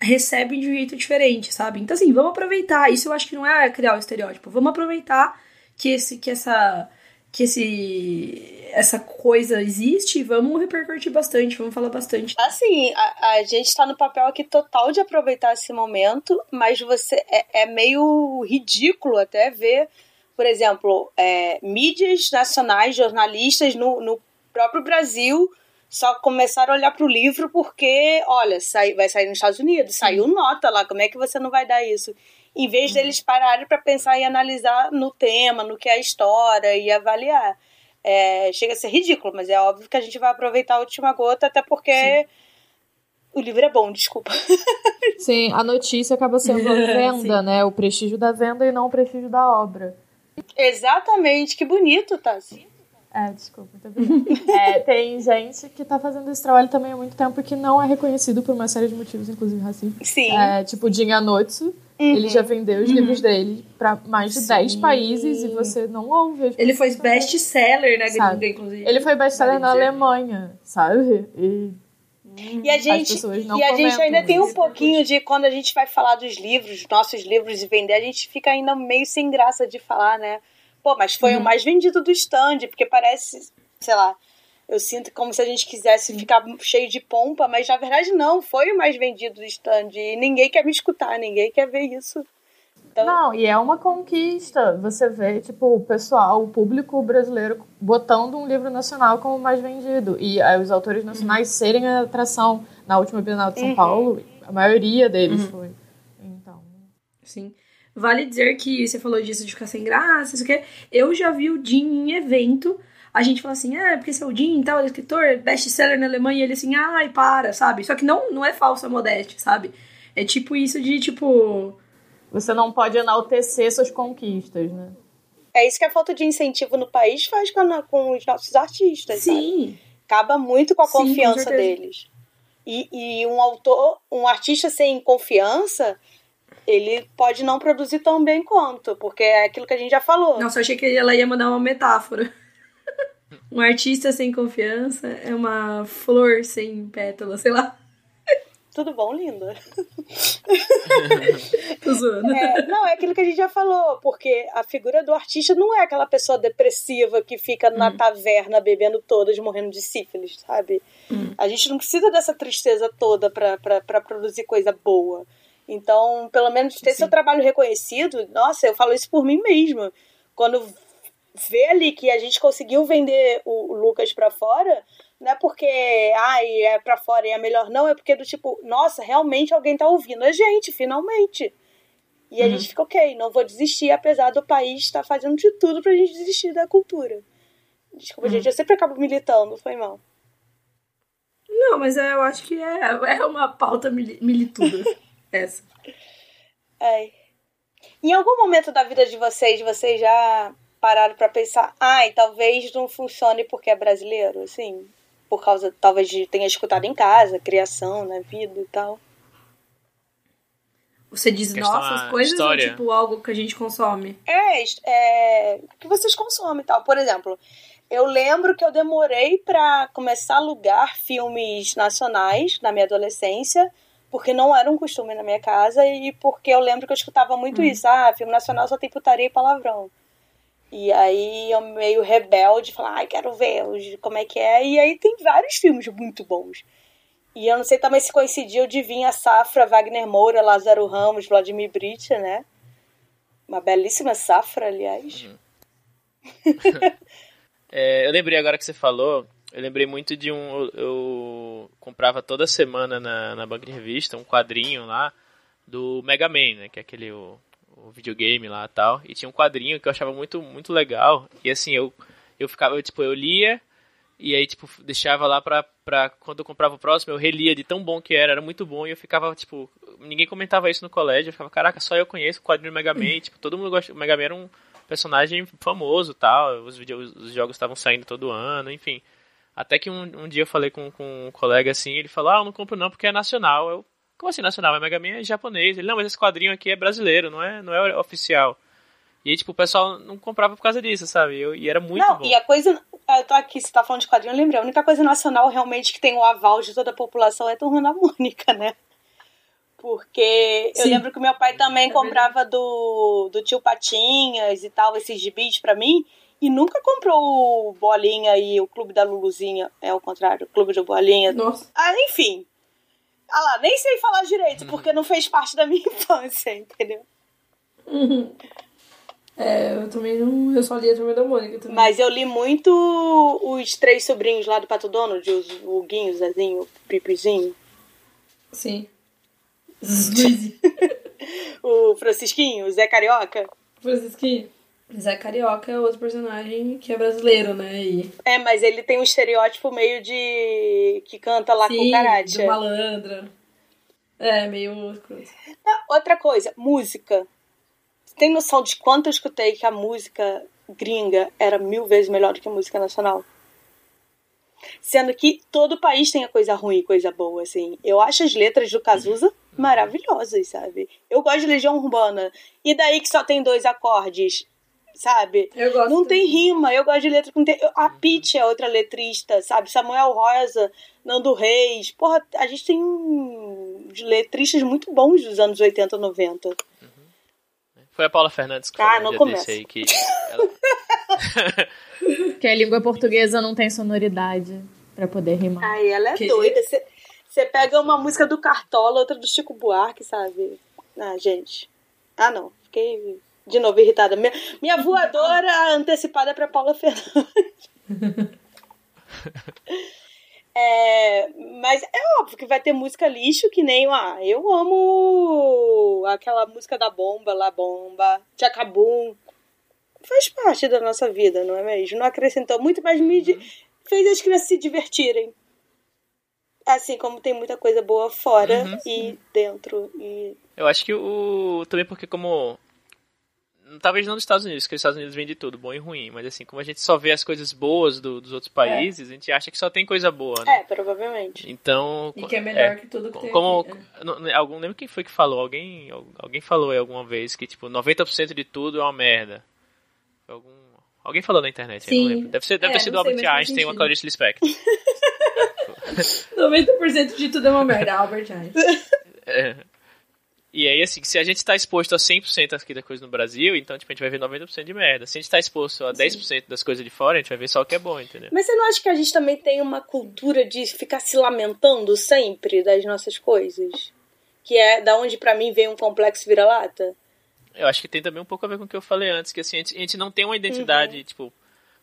C: recebem de um jeito diferente, sabe? Então, assim, vamos aproveitar. Isso eu acho que não é criar o estereótipo. Vamos aproveitar que, esse, que essa que esse essa coisa existe, vamos repercutir bastante, vamos falar bastante.
A: Assim, a, a gente tá no papel aqui total de aproveitar esse momento, mas você é, é meio ridículo até ver, por exemplo, é, mídias nacionais, jornalistas no, no próprio Brasil só começaram a olhar pro livro porque, olha, sai, vai sair nos Estados Unidos, saiu nota lá, como é que você não vai dar isso? Em vez deles pararem para pensar e analisar no tema, no que é a história e avaliar. É, chega a ser ridículo, mas é óbvio que a gente vai aproveitar a última gota, até porque Sim. o livro é bom, desculpa. [laughs]
B: Sim, a notícia acaba sendo a [laughs] venda, né? O prestígio da venda e não o prestígio da obra.
A: Exatamente, que bonito, Tassi.
B: É, desculpa, muito é, Tem gente que tá fazendo esse trabalho também há muito tempo e que não é reconhecido por uma série de motivos, inclusive racistas.
A: Sim.
B: É, tipo, Dinha Notsu Uhum. Ele já vendeu os uhum. livros dele para mais de Sim. 10 países e você não ouve.
C: Ele foi best-seller na gringa, inclusive.
B: Ele foi best-seller na Alemanha, sabe? E,
A: e a gente, e a gente ainda tem um pouquinho de quando a gente vai falar dos livros, nossos livros e vender, a gente fica ainda meio sem graça de falar, né? Pô, mas foi uhum. o mais vendido do stand, porque parece, sei lá, eu sinto como se a gente quisesse ficar cheio de pompa, mas na verdade não, foi o mais vendido do stand. E ninguém quer me escutar, ninguém quer ver isso.
B: Então... Não, e é uma conquista. Você vê, tipo, o pessoal, o público brasileiro botando um livro nacional como mais vendido. E aí, os autores nacionais uhum. serem a atração. Na última Bienal de São uhum. Paulo, a maioria deles uhum. foi. Então.
C: Sim. Vale dizer que você falou disso de ficar sem graça, isso que eu já vi o Jim em evento a gente fala assim, ah, porque seu Jim, tal, escritor, best-seller na Alemanha, e ele assim, ai, para, sabe? Só que não, não é falsa modéstia, sabe? É tipo isso de, tipo...
B: Você não pode enaltecer suas conquistas, né?
A: É isso que a falta de incentivo no país faz com, com os nossos artistas,
C: Sim.
A: Sabe? Acaba muito com a Sim, confiança com deles. E, e um autor, um artista sem confiança, ele pode não produzir tão bem quanto, porque é aquilo que a gente já falou.
C: Nossa, eu achei que ela ia mandar uma metáfora. Um artista sem confiança é uma flor sem pétala, sei lá.
A: Tudo bom, linda? [laughs]
C: Tô zoando.
A: É, não, é aquilo que a gente já falou, porque a figura do artista não é aquela pessoa depressiva que fica na taverna bebendo todas, morrendo de sífilis, sabe? A gente não precisa dessa tristeza toda pra produzir coisa boa. Então, pelo menos ter seu trabalho reconhecido, nossa, eu falo isso por mim mesma. Quando vê ali que a gente conseguiu vender o, Lucas pra fora, não é porque, ai, é pra fora e é melhor, não, é porque do tipo, nossa, realmente alguém tá ouvindo a gente, finalmente. E a gente fica, ok, não vou desistir, apesar do país estar fazendo de tudo pra gente desistir da cultura. Desculpa, gente, eu sempre acabo militando, foi mal.
C: Não, mas é, eu acho que é, é uma pauta mili- milituda. [laughs] essa.
A: É. Em algum momento da vida de vocês, vocês já pararam pra pensar, ai, talvez não funcione porque é brasileiro, assim? Por causa, talvez, de tenha escutado em casa, criação, na vida e tal.
C: Você diz nossas coisas
D: história.
C: ou tipo algo que a gente consome?
A: É, é, que vocês consomem e tal. Por exemplo, eu lembro que eu demorei pra começar a alugar filmes nacionais na minha adolescência, porque não era um costume na minha casa e porque eu lembro que eu escutava muito isso. Ah, filme nacional só tem putaria e palavrão. E aí eu meio rebelde, falar, ai, quero ver como é que é. E aí tem vários filmes muito bons. E eu não sei também se coincidiu de vir a safra Wagner Moura, Lázaro Ramos, Vladimir Britia, né? Uma belíssima safra, aliás. [laughs]
D: É, eu lembrei agora que você falou, eu lembrei muito de um. Eu, eu comprava toda semana na, na banca de revista um quadrinho lá do Mega Man, né? Que é aquele o, o videogame lá e tal. E tinha um quadrinho que eu achava muito, muito legal. E assim, eu, eu ficava, eu, tipo, eu lia e aí, tipo, deixava lá pra, pra. Quando eu comprava o próximo, eu relia de tão bom que era, era muito bom. E eu ficava, tipo, ninguém comentava isso no colégio. Eu ficava, caraca, só eu conheço o quadrinho do Mega Man. E, [laughs] tipo, todo mundo gosta. O Mega Man era um personagem famoso tal. Os, vídeos, os jogos estavam saindo todo ano, enfim. Até que um, um dia eu falei com, com um colega assim, ele falou, ah, eu não compro não porque é nacional. Eu, como assim nacional? É Mega Man é japonês. Ele, não, mas esse quadrinho aqui é brasileiro, não é, não é oficial. E tipo, o pessoal não comprava por causa disso, sabe? Eu, e era muito
A: não,
D: bom.
A: e a coisa. Eu tô aqui, você tá falando de quadrinho, eu lembrei. A única coisa nacional realmente que tem o aval de toda a população é Turma da Mônica, né? Porque eu
C: Sim.
A: lembro que meu pai também
C: É
A: comprava do, do tio Patinhas e tal, esses gibis pra mim. E nunca comprou o Bolinha e o Clube da Luluzinha. É o contrário, o Clube do Bolinha.
C: Nossa.
A: Ah, enfim. Ah lá, nem sei falar direito, porque não fez parte da minha [laughs] infância, entendeu?
C: É, eu também não. Eu só li a turma da Mônica também.
A: Mas eu li muito os três sobrinhos lá do Pato Donald, os, o Guinho, o Zezinho, o Pipizinho,
C: Sim. [laughs]
A: O Francisquinho, o Zé Carioca.
C: Francisquinho. Zé Carioca é outro personagem que é brasileiro, né? E...
A: É, mas ele tem um estereótipo meio de. que canta lá com
C: Sim,
A: karate.
C: do malandra. É, meio.
A: Ah, Outra coisa, música. Você tem noção de quanto eu escutei que a música gringa era mil vezes melhor do que a música nacional? Sendo que todo país tem a coisa ruim e coisa boa, assim. Eu acho as letras do Cazuza maravilhosas, sabe? Eu gosto de Legião Urbana. E daí que só tem dois acordes, sabe?
C: Eu gosto.
A: Não tem rima, eu gosto de letra com. te- A Pitty é outra letrista, sabe? Samuel Rosa, Nando Reis. Porra, a gente tem letristas muito bons dos anos 80, 90.
D: Foi a Paula Fernandes que
A: Ah,
D: falou
A: não começa.
D: aí que. ela- [laughs]
B: Que a língua portuguesa não tem sonoridade pra poder rimar.
A: Ai, ela é
C: Que
A: doida. Você- Você pega uma música do Cartola, outra do Chico Buarque, sabe? Ah, gente. Ah, não. Fiquei de novo irritada. Minha, minha voadora [laughs] antecipada pra Paula Fernandes. [laughs] É, mas é óbvio que vai ter música lixo que nem ah, eu amo aquela música da bomba lá, bomba, Tchacabum. Faz parte da nossa vida, não é mesmo? Não acrescentou muito, mas me di- fez as crianças se divertirem. Assim como tem muita coisa boa fora
D: Uhum,
A: e dentro. E...
D: Eu acho que o. Também porque como. Talvez não nos Estados Unidos, porque os Estados Unidos vende tudo, bom e ruim. Mas assim, como a gente só vê as coisas boas do- dos outros países, a gente acha que só tem coisa boa, né?
A: É, provavelmente.
D: Então.
C: E que é melhor
D: é,
C: que tudo que tem
D: como
C: aqui. é.
D: não- não- algum lembro quem foi que falou alguém alguém falou aí alguma vez que tipo 90% de tudo é uma merda algum Alguém falou na internet, eu
C: Sim.
D: não lembro. Deve, ser, deve
C: É,
D: ter sido Albert Einstein ou a. Clarice Lispector. [laughs]
C: 90% de tudo é uma merda, Albert Einstein.
D: É. E aí, assim, se a gente tá exposto a 100% aqui da coisa no Brasil, então, tipo, a gente vai ver 90% de merda. Se a gente tá exposto a 10% das coisas de fora, a gente vai ver só o que é bom, entendeu?
A: Mas você não acha que a gente também tem uma cultura de ficar se lamentando sempre das nossas coisas? Que é da onde pra mim vem um complexo vira-lata?
D: Eu acho que tem também um pouco a ver com o que eu falei antes, que assim, a gente, a gente não tem uma identidade, tipo,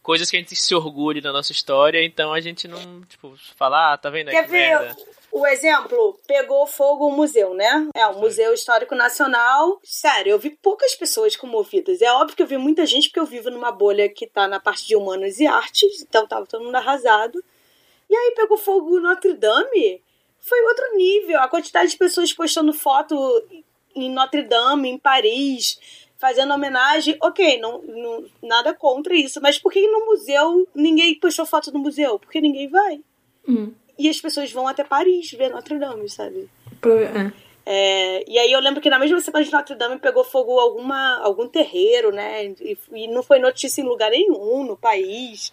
D: coisas que a gente se orgulhe da nossa história, então a gente não, tipo, fala, ah, tá vendo
A: Quer
D: que
A: ver
D: merda.
A: O exemplo? Pegou fogo o museu, né? É, o Museu Histórico Nacional. Sério, eu vi poucas pessoas comovidas. É óbvio que eu vi muita gente, porque eu vivo numa bolha que tá na parte de humanos e artes, então tava todo mundo arrasado. E aí pegou fogo Notre Dame. Foi outro nível. A quantidade de pessoas postando foto em Notre Dame, em Paris, fazendo homenagem. Ok, não, não- nada contra isso. Mas por que no museu ninguém postou foto no museu? Porque ninguém vai.
C: Hum.
A: E as pessoas vão até Paris ver Notre Dame, sabe?
C: É.
A: É, e aí eu lembro que na mesma semana de Notre Dame pegou fogo alguma, algum terreiro, né? E, e não foi notícia em lugar nenhum no país.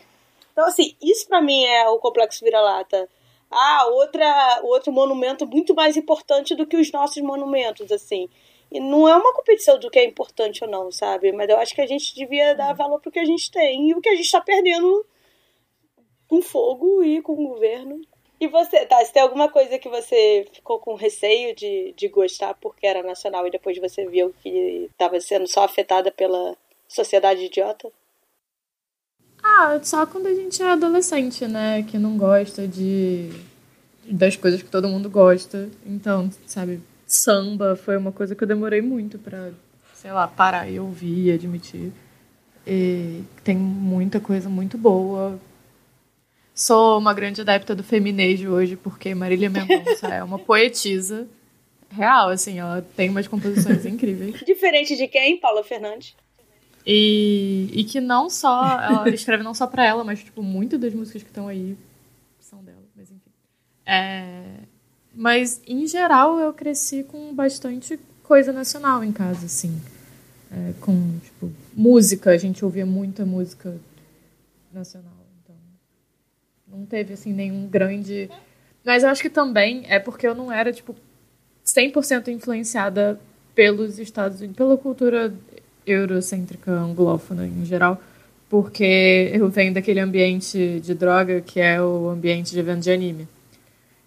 A: Então, assim, isso pra mim é o complexo vira-lata. Ah, outra, outro monumento muito mais importante do que os nossos monumentos, assim. E não é uma competição do que é importante ou não, sabe? Mas eu acho que a gente devia dar valor pro que a gente tem e o que a gente tá perdendo com fogo e com o governo. E você, tá? Se tem alguma coisa que você ficou com receio de, de gostar porque era nacional e depois você viu que estava sendo só afetada pela sociedade idiota?
B: Ah, só quando a gente é adolescente, né? Que não gosta de das coisas que todo mundo gosta. Então, sabe, samba foi uma coisa que eu demorei muito pra, sei lá, parar e ouvir admitir. E tem muita coisa muito boa. Sou uma grande adepta do feminejo hoje, porque Marília Mendonça é uma poetisa real, assim, ela tem umas composições incríveis.
A: Diferente de quem, Paula Fernandes?
B: E, e que não só, ela escreve não só pra ela, mas, tipo, muitas das músicas que estão aí são dela, mas enfim. É, mas, em geral, eu cresci com bastante coisa nacional em casa, assim. É, com, tipo, música, a gente ouvia muita música nacional, não teve, assim, nenhum grande... Mas eu acho que também é porque eu não era, tipo, 100% influenciada pelos Estados Unidos, pela cultura eurocêntrica anglófona em geral, porque eu venho daquele ambiente de droga que é o ambiente de evento de anime.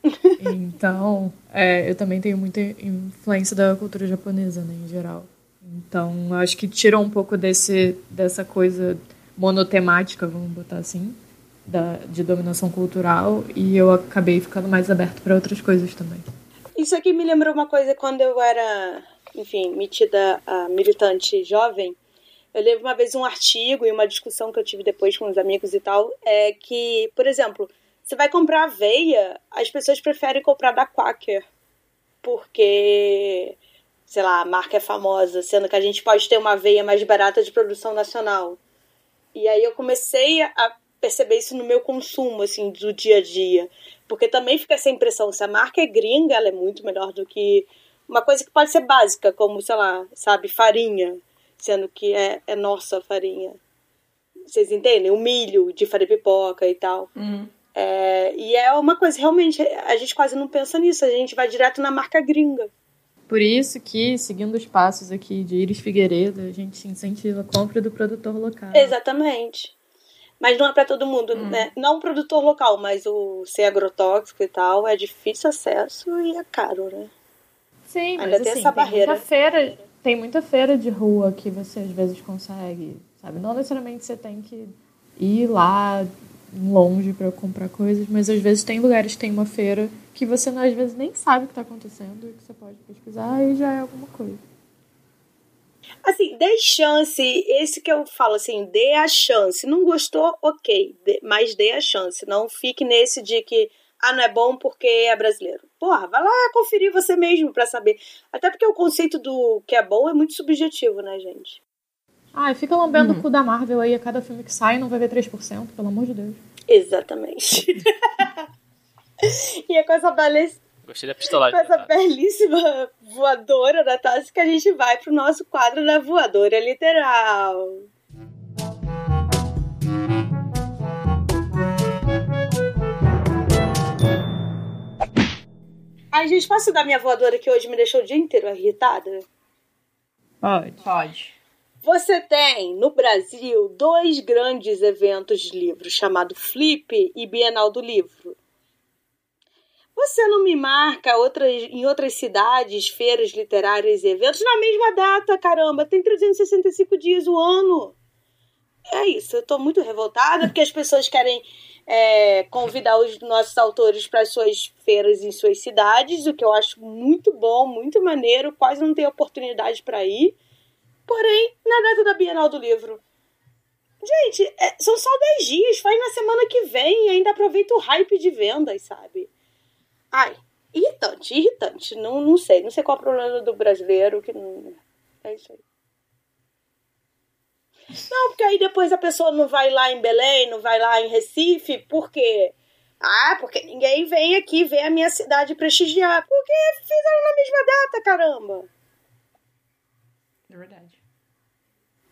B: [laughs] Então, é, eu também tenho muita influência da cultura japonesa, né, em geral. Então, acho que tirou um pouco desse, dessa coisa monotemática, vamos botar assim, da, de dominação cultural, e eu acabei ficando mais aberto para outras coisas também.
A: Isso aqui me lembrou uma coisa quando eu era, enfim, metida a militante jovem. Eu lembro uma vez um artigo e uma discussão que eu tive depois com os amigos e tal, é que, por exemplo, você vai comprar aveia, as pessoas preferem comprar da Quaker, porque, sei lá, a marca é famosa, sendo que a gente pode ter uma aveia mais barata de produção nacional. E aí eu comecei a perceber isso no meu consumo, assim, do dia a dia. Porque também fica essa impressão, se a marca é gringa, ela é muito melhor do que uma coisa que pode ser básica, como, sei lá, sabe, farinha, sendo que é, é nossa farinha. Vocês entendem? O milho de fazer pipoca e tal.
C: Hum.
A: É, e é uma coisa, realmente, a gente quase não pensa nisso, a gente vai direto na marca gringa.
B: Por isso que, seguindo os passos aqui de Iris Figueiredo, a gente incentiva a compra do produtor local.
A: Exatamente. Mas não é para todo mundo, né? Não o produtor local, mas o ser agrotóxico e tal é difícil acesso e é caro, né?
B: Sim,
A: Ainda
B: mas
A: tem
B: assim,
A: essa
B: tem
A: barreira.
B: muita feira, tem muita feira de rua que você às vezes consegue, sabe? Não necessariamente você tem que ir lá longe para comprar coisas, mas às vezes tem lugares que tem uma feira que você às vezes nem sabe o que está acontecendo e que você pode pesquisar e já é alguma coisa.
A: Assim, dê chance, esse que eu falo assim, dê a chance. Não gostou, ok, dê- mas dê a chance. Não fique nesse de que, ah, não é bom porque é brasileiro. Porra, vai lá conferir você mesmo pra saber. Até porque o conceito do que é bom é muito subjetivo, né, gente?
B: Ah, e fica lambendo o cu da Marvel aí a cada filme que sai não vai ver 3%, pelo amor de Deus.
A: Exatamente. [laughs] e é com essa,
D: Gostei da pistolagem.
A: Com essa belíssima voadora da Tassi que a gente vai pro nosso quadro da voadora literal. Ai, gente, posso dar minha voadora que hoje me deixou o dia inteiro irritada?
B: Pode.
C: Pode.
A: Você tem no Brasil dois grandes eventos de livro, chamado Flip e Bienal do Livro. Você não me marca outras, em outras cidades, feiras literárias e eventos na mesma data, caramba? Tem 365 dias o ano. É isso, eu tô muito revoltada porque as pessoas querem é, convidar os nossos autores para suas feiras em suas cidades, o que eu acho muito bom, muito maneiro, quase não tem oportunidade para ir. Porém, na data da Bienal do Livro. Gente, é, são só 10 dias, faz na semana que vem e ainda aproveita o hype de vendas, sabe? Ai, irritante, irritante. Não, não sei, não sei qual é o problema do brasileiro que não. É isso aí. Não, porque aí depois a pessoa não vai lá em Belém, não vai lá em Recife, por quê? Ah, porque ninguém vem aqui ver a minha cidade prestigiar. Porque fizeram na mesma data, caramba.
C: É verdade.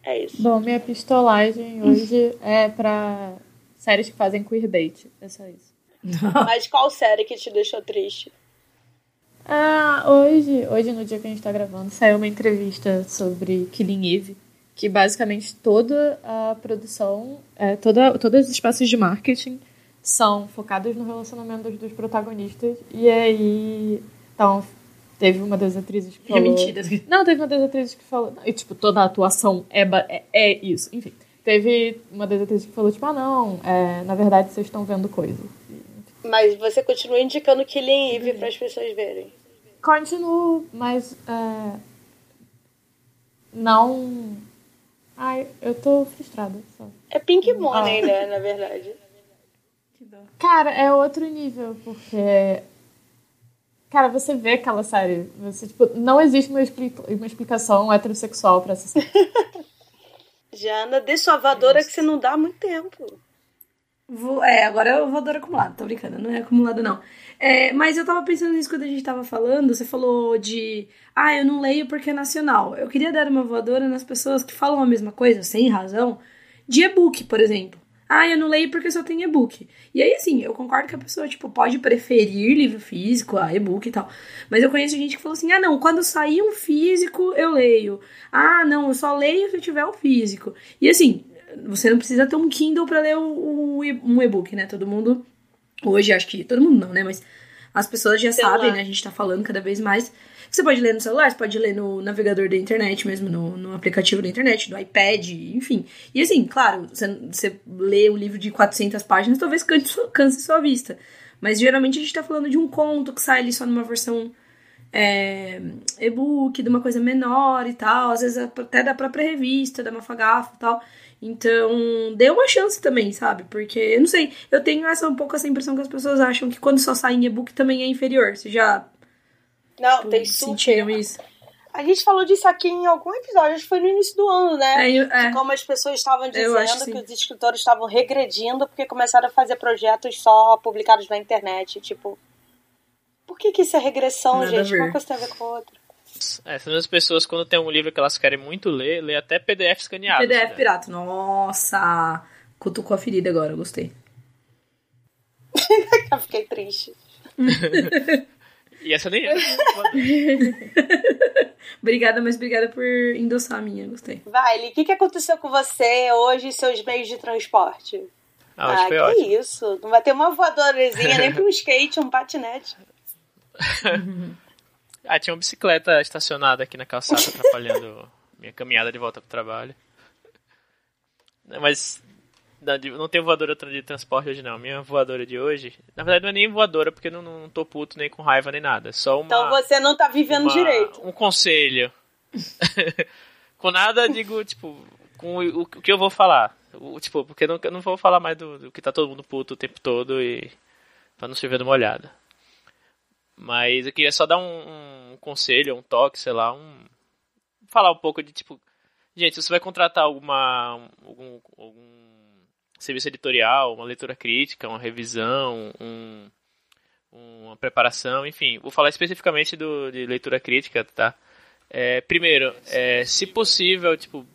A: É isso.
B: Bom, minha pistolagem hoje é pra séries que fazem queerbait. É só isso. [laughs]
A: Mas qual série que te deixou triste?
B: Ah, hoje, hoje, no dia que a gente tá gravando, saiu uma entrevista sobre Killing Eve, que basicamente toda a produção, é, toda, todos os espaços de marketing são focados no relacionamento dos, dos protagonistas. E aí, então, teve uma das atrizes que
C: É
B: falou...
C: mentira. [laughs]
B: Não, teve uma das atrizes que falou... E, tipo, toda a atuação é, é, é isso. Enfim, teve uma das atrizes que falou, tipo, ah, não, é, na verdade vocês estão vendo coisa.
A: Mas você continua indicando Killing Eve para as pessoas verem.
B: Continuo, mas é, não. Ai, eu tô frustrada. Só.
A: É Pink Money, né, na verdade.
C: Que dó.
B: Cara, é outro nível, porque. Cara, você vê aquela série. Você, tipo, não existe uma, expli- uma explicação heterossexual pra essa série. [laughs]
A: Jana, dê sua voadora que você não dá há muito tempo.
C: Vou, é, agora eu vou dar acumulado, tô brincando, não é acumulado não. É, mas eu tava pensando nisso quando a gente tava falando, você falou de, ah, eu não leio porque é nacional. Eu queria dar uma voadora nas pessoas que falam a mesma coisa, sem razão, de e-book, por exemplo. Ah, eu não leio porque só tem e-book. E aí, assim, eu concordo que a pessoa, tipo, pode preferir livro físico a e-book e tal. Mas eu conheço gente que falou assim, ah, não, quando sair um físico, eu leio. Ah, não, eu só leio se eu tiver o físico. E assim, você não precisa ter um Kindle pra ler o- o um e-book, né? Todo mundo, hoje, acho que todo mundo não, né? Mas as pessoas já
A: Celular.
C: sabem, né? A gente tá falando cada vez mais. Você pode ler no celular, você pode ler no navegador da internet mesmo, no, no aplicativo da internet, no iPad, enfim. E assim, claro, você, você lê um livro de 400 páginas, talvez canse, sua- canse sua vista. Mas geralmente a gente tá falando de um conto que sai ali só numa versão é, e-book, de uma coisa menor e tal, às vezes até da própria revista, da Mafagafo e tal. Então, dê uma chance também, sabe? Porque, eu não sei, eu tenho essa um pouco essa impressão que as pessoas acham que quando só sai em e-book também é inferior. Você já
A: Não, tem super.
C: sentiram isso?
A: A gente falou disso aqui em algum episódio, acho que foi no início do ano, né?
C: É, eu- é.
A: De como as pessoas estavam dizendo
C: que
A: que os escritores estavam regredindo porque começaram a fazer projetos só publicados na internet. Tipo, por que, que isso é regressão,
C: Nada
A: gente? Uma coisa tem a ver com a outra.
D: É, essas mesmas pessoas, quando tem um livro que elas querem muito ler, lê até PDF escaneado.
C: PDF
D: né?
C: pirata. Nossa! Cutucou a ferida agora, gostei. [laughs]
A: Eu fiquei triste. [laughs]
D: E essa nem é. [laughs]
C: Obrigada, mas obrigada por endossar a minha, gostei.
A: Vai, o que, que aconteceu com você hoje e seus meios de transporte?
D: Ah, acho que foi
A: que
D: ótimo.
A: isso. Não vai ter uma voadorazinha, nem pra um skate, um patinete.
D: Ah, tinha uma bicicleta estacionada aqui na calçada, [laughs] atrapalhando minha caminhada de volta pro trabalho. Mas não, de- tenho voadora de transporte hoje, não. Minha voadora de hoje, na verdade, não é nem voadora, porque não, não tô puto nem com raiva nem nada. É só uma.
A: Então você não tá vivendo
D: uma-
A: direito.
D: Um conselho. [laughs] com nada, digo, tipo, com o, o que eu vou falar. O, tipo, porque não, não vou falar mais do, do que tá todo mundo puto o tempo todo e. pra não chover numa olhada. Mas eu queria só dar um, um conselho, um toque, sei lá, um. Falar um pouco de tipo. Gente, se você vai contratar alguma. algum, algum serviço editorial, uma leitura crítica, uma revisão, um, uma preparação, enfim. Vou falar especificamente do, de leitura crítica, tá? É, primeiro, é, se possível, tipo,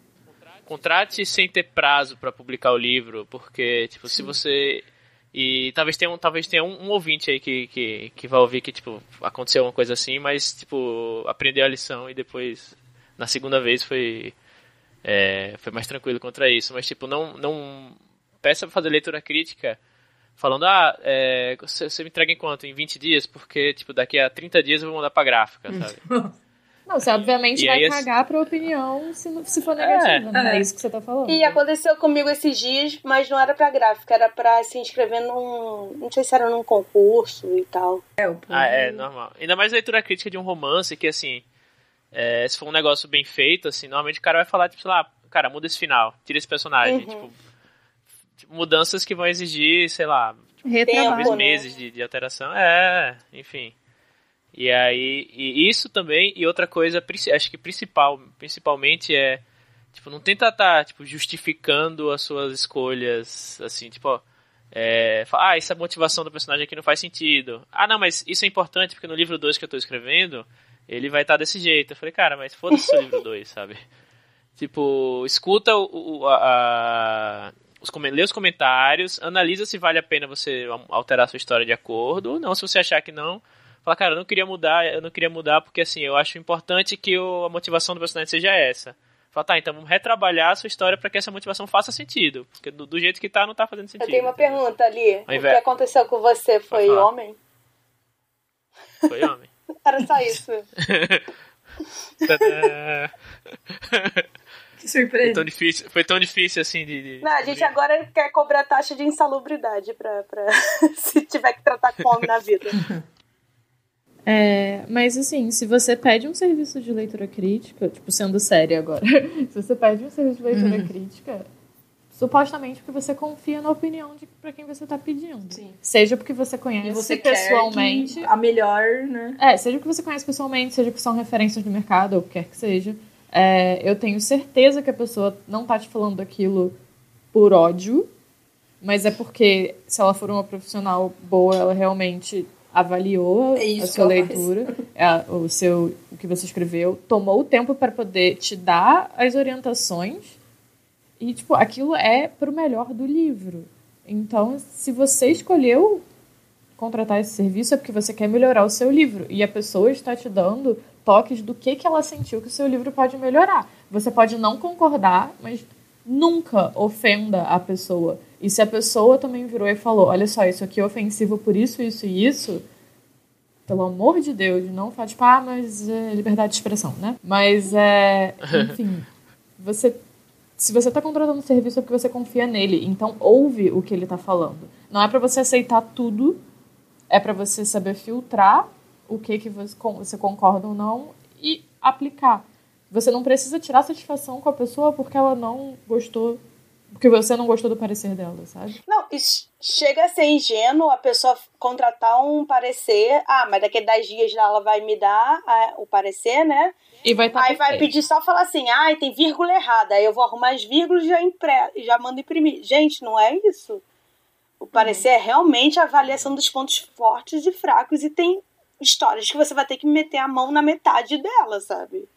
D: contrate sem ter prazo para publicar o livro, porque, tipo, se você E talvez tenha um, talvez tenha um, um, ouvinte aí que, que, que vai ouvir que, tipo, aconteceu uma coisa assim, mas, tipo, aprendeu a lição e depois, na segunda vez, foi, é, foi mais tranquilo contra isso. Mas, tipo, não, não peça pra fazer leitura crítica falando, ah, é, você, você me entrega em quanto? Em 20 dias? Porque, tipo, daqui a 30 dias eu vou mandar pra gráfica, sabe? [laughs]
B: Não, você obviamente
D: E
B: vai
D: aí,
B: cagar pra opinião se, se for negativa, né?
C: é.
B: É isso que você tá falando.
A: E aconteceu comigo esses dias, mas não era pra gráfica, era pra se inscrever num. Não sei se era num concurso e tal.
C: É, o
D: Ah, é, normal. Ainda mais leitura crítica de um romance que, assim, é, se for um negócio bem feito, assim, normalmente o cara vai falar, tipo, sei lá, cara, muda esse final, tira esse personagem.
A: Uhum.
D: Tipo, tipo, mudanças que vão exigir, sei lá,
B: Retrabalho.
D: talvez
A: né?
D: meses de, de alteração. É, enfim. E aí, e isso também, e outra coisa, acho que principal, principalmente é, tipo, não tenta estar, tipo, justificando as suas escolhas, assim, tipo, é, ah, essa motivação do personagem aqui não faz sentido. Ah, não, mas isso é importante porque no livro 2 que eu tô escrevendo, ele vai estar desse jeito. Eu falei, cara, mas foda-se o livro 2, sabe? Tipo, escuta o, o- a, os, lê os comentários, analisa se vale a pena você alterar a sua história de acordo, ou não, se você achar que não, fala, cara, eu não queria mudar, eu não queria mudar porque assim, eu acho importante que o- a motivação do personagem seja essa. Fala, tá, então vamos retrabalhar a sua história para que essa motivação faça sentido. Porque do, do jeito que tá, não tá fazendo sentido.
A: Eu tenho uma
D: entendeu?
A: pergunta ali. O que aconteceu com você foi homem?
D: Foi homem. [laughs]
A: Era só isso. [laughs]
C: Que
D: foi,
C: surpresa.
D: tão difícil, foi tão difícil assim de. de
A: Não, a gente agora quer cobrar taxa de insalubridade pra, pra [laughs] se tiver que tratar com homem na vida.
B: É, mas assim, se você pede um serviço de leitura crítica, tipo, sendo séria agora, [laughs] se você pede um serviço de leitura crítica, supostamente porque você confia na opinião de para quem você tá pedindo.
C: Sim.
B: Seja porque você conhece
C: você
B: pessoalmente.
C: a melhor, né?
B: É, seja porque você conhece pessoalmente, seja que são referências do mercado, ou o que quer que seja. É, eu tenho certeza que a pessoa não tá te falando aquilo por ódio, mas é porque se ela for uma profissional boa, ela realmente avaliou
C: É isso
B: a sua leitura, é, o seu o que você escreveu, tomou o tempo para poder te dar as orientações e tipo, aquilo é pro melhor do livro. Então, se você escolheu contratar esse serviço é porque você quer melhorar o seu livro e a pessoa está te dando toques do que, que ela sentiu que o seu livro pode melhorar. Você pode não concordar, mas nunca ofenda a pessoa. E se a pessoa também virou e falou: Olha só, isso aqui é ofensivo por isso, isso e isso. Pelo amor de Deus, não faz, tipo, ah, mas é liberdade de expressão, né? Mas é. [laughs] Enfim, você. Se você está contratando um serviço é porque você confia nele, então ouve o que ele está falando. Não é para você aceitar tudo, é para você saber filtrar o que, que você, você concorda ou não e aplicar. Você não precisa tirar satisfação com a pessoa porque ela não gostou, porque você não gostou do parecer dela, sabe?
A: Não, chega a ser ingênuo a pessoa contratar um parecer. Ah, mas daqui a 10 dias ela vai me dar ah, o parecer, né?
B: E vai estar
A: Aí vai pedir só falar assim, ai, tem vírgula errada. Aí eu vou arrumar as vírgulas e já, impre... já mando imprimir. Gente, não é isso. O parecer é realmente a avaliação dos pontos fortes e fracos e tem histórias que você vai ter que meter a mão na metade dela, sabe?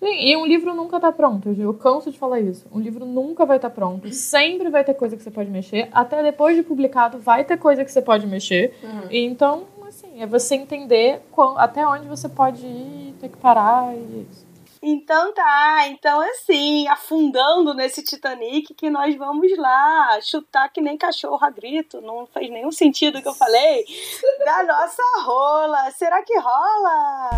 B: Sim, e um livro nunca tá pronto, eu canso de falar isso. Um livro nunca vai estar pronto. Sempre vai ter coisa que você pode mexer. Até depois de publicado, vai ter coisa que você pode mexer. E Então, assim, é você entender qual- até onde você pode ir, ter que parar e é isso.
A: Então tá, então assim, afundando nesse Titanic que nós vamos lá chutar que nem cachorro a grito, não fez nenhum sentido o que eu falei, da nossa rola. Será que rola?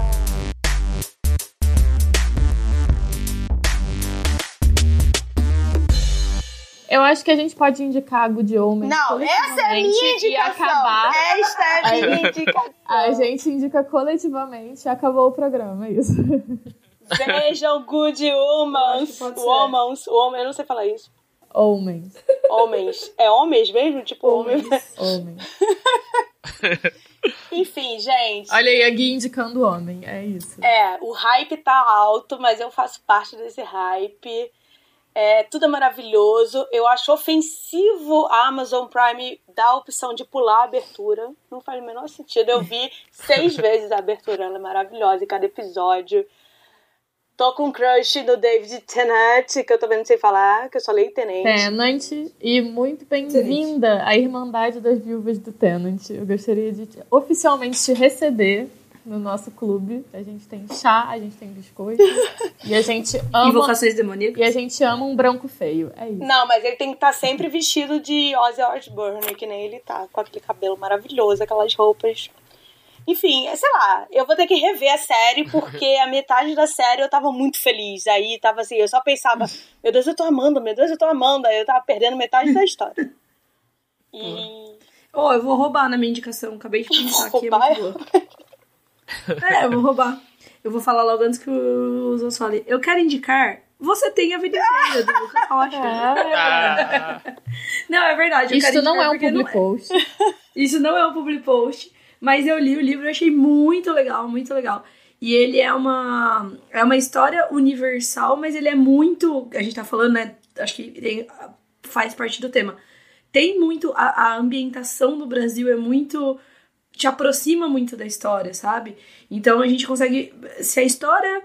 B: Eu acho que a gente pode indicar a Good Omens
A: Não, essa é a minha indicação.
B: acabar.
A: Esta é a minha indicação.
B: A gente indica coletivamente e acabou o programa, é isso.
A: Vejam Good. Womans. Woman, eu não sei falar isso.
B: Homens.
A: Homens. É homens mesmo? Tipo, homens.
B: Homens. [laughs]
A: Enfim, gente.
B: Olha aí, a Gui indicando homem, é isso.
A: É, o hype tá alto, mas eu faço parte desse hype. É, tudo é maravilhoso. Eu acho ofensivo a Amazon Prime dar a opção de pular a abertura. Não faz o menor sentido. Eu vi [laughs] seis vezes a abertura, ela é maravilhosa em cada episódio. Tô com crush no David Tennant, que eu também não sei falar, que eu só leio Tenente.
B: Tenant, e muito bem-vinda à Irmandade das Viúvas do Tenant. Eu gostaria de oficialmente te receber no nosso clube. A gente tem chá, a gente tem biscoito. [laughs] e a gente ama.
C: Invocações demoníacas.
B: E a gente ama um branco feio. É isso.
A: Não, mas ele tem que estar sempre vestido de Ozzy Osbourne, que nem ele tá, com aquele cabelo maravilhoso, aquelas roupas. Enfim, sei lá, eu vou ter que rever a série, porque a metade da série eu tava muito feliz. Aí tava assim, eu só pensava, meu Deus, eu tô amando, meu Deus, eu tô amando. Aí eu tava perdendo metade da história. E.
C: Oh, eu vou roubar na minha indicação. Acabei de pensar aqui. É
A: Roubar?
C: muito boa. [laughs] [laughs] É, eu vou roubar. Eu vou falar logo antes que o Zos fale. Eu quero indicar. Você tem a vida inteira do Lucas Rocha. [laughs]
D: Ah,
C: Não, é verdade.
B: Isso
C: quero
B: não é um public post. [laughs]
C: Isso não é um public post, mas eu li o livro e achei muito legal, muito legal. E ele é uma é uma história universal, mas ele é muito, a gente tá falando, né, acho que tem- faz parte do tema. Tem muito a, a ambientação do Brasil é muito te aproxima muito da história, sabe? Então a gente consegue se a história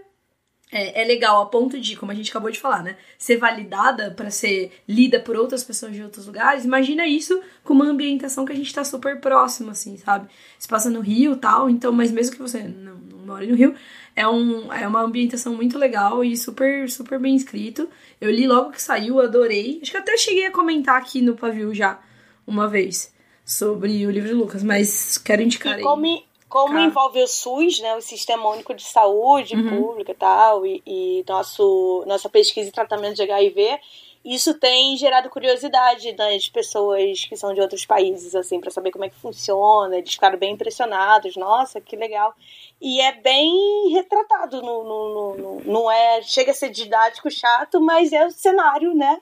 C: é, é legal a ponto de, como a gente acabou de falar, né? Ser validada pra ser lida por outras pessoas de outros lugares. Imagina isso com uma ambientação que a gente tá super próximo, assim, sabe? Se passa no Rio tal, então, mas mesmo que você não, não no Rio, é, um, é uma ambientação muito legal e super, super bem escrito. Eu li logo que saiu, adorei. Acho que até cheguei a comentar aqui no pavio já, uma vez, sobre o livro de Lucas, mas quero indicar
A: E
C: aí.
A: como, como envolve o SUS, né, o Sistema Único de Saúde
C: Uhum.
A: Pública e tal, e, e nosso, nossa pesquisa e tratamento de HIV, isso tem gerado curiosidade das pessoas que são de outros países, assim, para saber como é que funciona. Eles ficaram bem impressionados. Nossa, que legal. E é bem retratado. No, no, no- no- não é. Chega a ser didático, chato, mas é o cenário, né?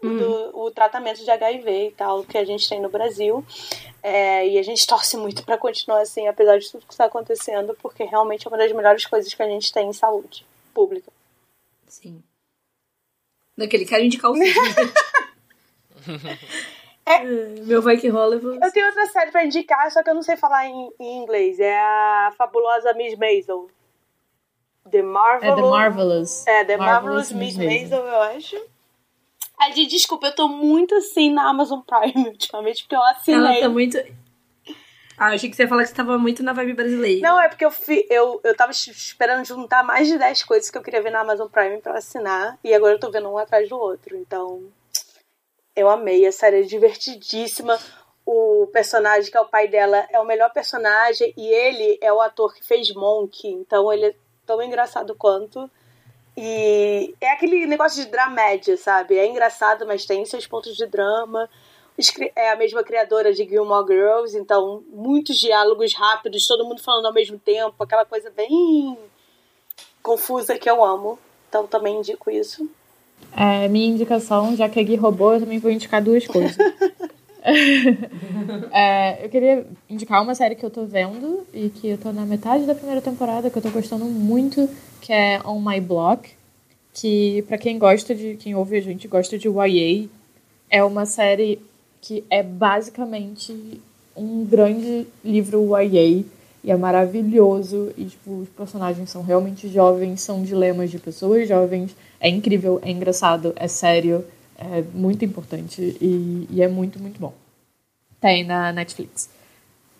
A: Do, o tratamento de HIV e tal que a gente tem no Brasil. É, e a gente torce muito para continuar assim, apesar de tudo que está acontecendo, porque realmente é uma das melhores coisas que a gente tem em saúde pública.
C: Sim. Daquele, quero indicar o filme.
A: É.
C: Meu vai que rola. Eu.
A: Eu tenho outra série para indicar, só que eu não sei falar em, em inglês. É a fabulosa Miss Maisel. The
B: É
A: Marvelous.
B: The Marvelous.
A: É, The Marvelous, Miss Maisel, eu acho. Ai, gente, desculpa, eu tô muito assim na Amazon Prime [laughs] ultimamente, porque eu assinei.
C: Ela tá muito. Ah, eu achei que você ia falar que você tava muito na vibe brasileira.
A: Não, é porque eu, fi, eu, eu tava esperando juntar mais de 10 coisas que eu queria ver na Amazon Prime pra assinar. E agora eu tô vendo um atrás do outro. Então, eu amei. A série é divertidíssima. O personagem, que é o pai dela, é o melhor personagem. E ele é o ator que fez Monk. Então, ele é tão engraçado quanto. E é aquele negócio de dramédia, sabe? É engraçado, mas tem seus pontos de drama. É a mesma criadora de Gilmore Girls, então muitos diálogos rápidos, todo mundo falando ao mesmo tempo, aquela coisa bem confusa que eu amo. Então também indico isso.
B: É, minha indicação, já que a Gui roubou, eu também vou indicar duas coisas. [laughs] É, eu queria indicar uma série que eu tô vendo e que eu tô na metade da primeira temporada, que eu tô gostando muito, que é On My Block. Que, pra quem gosta de. Quem ouve a gente gosta de YA, é uma série que é basicamente um grande livro YA. E é maravilhoso. E, tipo, os personagens são realmente jovens, são dilemas de pessoas jovens. É incrível, é engraçado, é sério, é muito importante e, e é muito, muito bom. Tem na Netflix.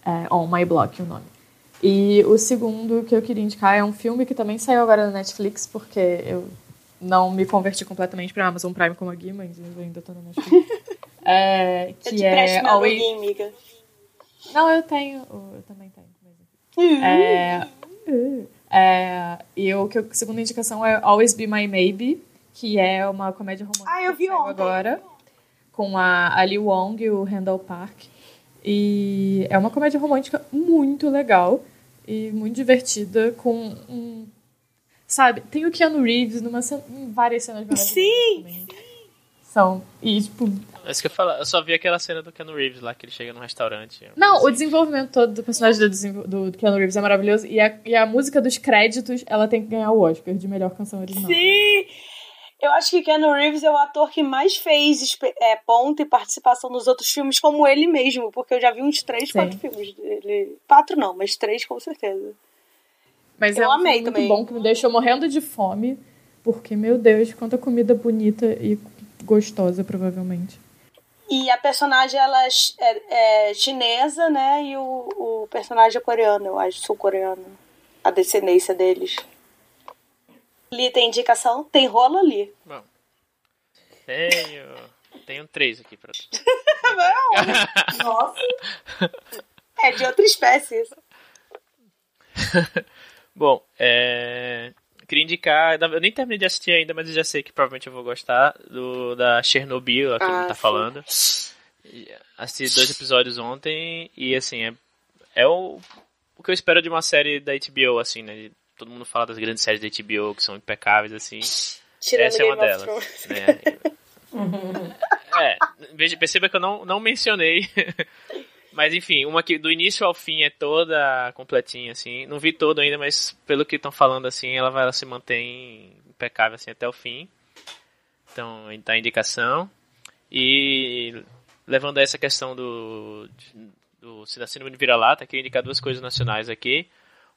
B: É On My Block o nome. E o segundo que eu queria indicar é um filme que também saiu agora na Netflix, porque eu não me converti completamente pra Amazon Prime como a Gui, mas eu ainda tô na Netflix. [laughs] É,
A: Eu
B: que
A: te
B: é Always...
A: amiga.
B: Não, eu tenho. Eu também tenho. mas- É, é, e o que eu- a segunda indicação é Always Be My Maybe, que é uma comédia romântica
A: Ah, eu vi
B: que agora, com a Ali Wong e o Randall Park. E é uma comédia romântica muito legal e muito divertida, com um... Sabe, tem o Keanu Reeves numa, em várias cenas maravilhosas
A: Sim!
B: também. São, e tipo,
D: É isso que eu falo. Eu só vi aquela cena do Keanu Reeves lá, que ele chega no restaurante.
B: Não, o
D: Assim.
B: desenvolvimento todo do personagem do, do, do Keanu Reeves é maravilhoso. E a, e a música dos créditos, ela tem que ganhar o Oscar de melhor canção original.
A: Sim! Eu acho que Keanu Reeves é o ator que mais fez é, ponta e participação nos outros filmes como ele mesmo, porque eu já vi uns três,
B: Sim.
A: quatro filmes dele. Quatro não, mas três com certeza.
B: Mas
A: Eu
B: é um
A: amei
B: filme muito
A: também.
B: bom, que me deixou morrendo de fome. Porque, meu Deus, quanta comida bonita e gostosa, provavelmente.
A: E a personagem, ela é, é- é chinesa, né? E o, o personagem é coreano, eu acho, sul-coreano. A descendência deles. Li tem indicação? Tem rolo ali.
D: Bom. Tenho. Tenho três aqui pra tu.
C: Nossa.
A: É de outra espécie. isso. [laughs]
D: Bom, é. Queria indicar. Eu nem terminei de assistir ainda, mas eu já sei que provavelmente eu vou gostar. Do, da Chernobyl, a que
A: Ah,
D: ele tá
A: sim.
D: falando. Assisti dois episódios ontem e assim, é, é o, o que eu espero de uma série da HBO, assim, né? Todo mundo fala das grandes séries da HBO que são impecáveis, assim.
A: Tirando
D: Essa é uma
A: Game
D: delas. Né? [laughs] é, veja, perceba que eu não, não mencionei. [laughs] Mas enfim, uma que do início ao fim é toda completinha, assim. Não vi todo ainda, mas pelo que estão falando, assim, ela vai ela se mantém impecável assim até o fim. Então, tá a indicação. E levando a essa questão do, do da síndrome de vira-lata, queria indicar duas coisas nacionais aqui.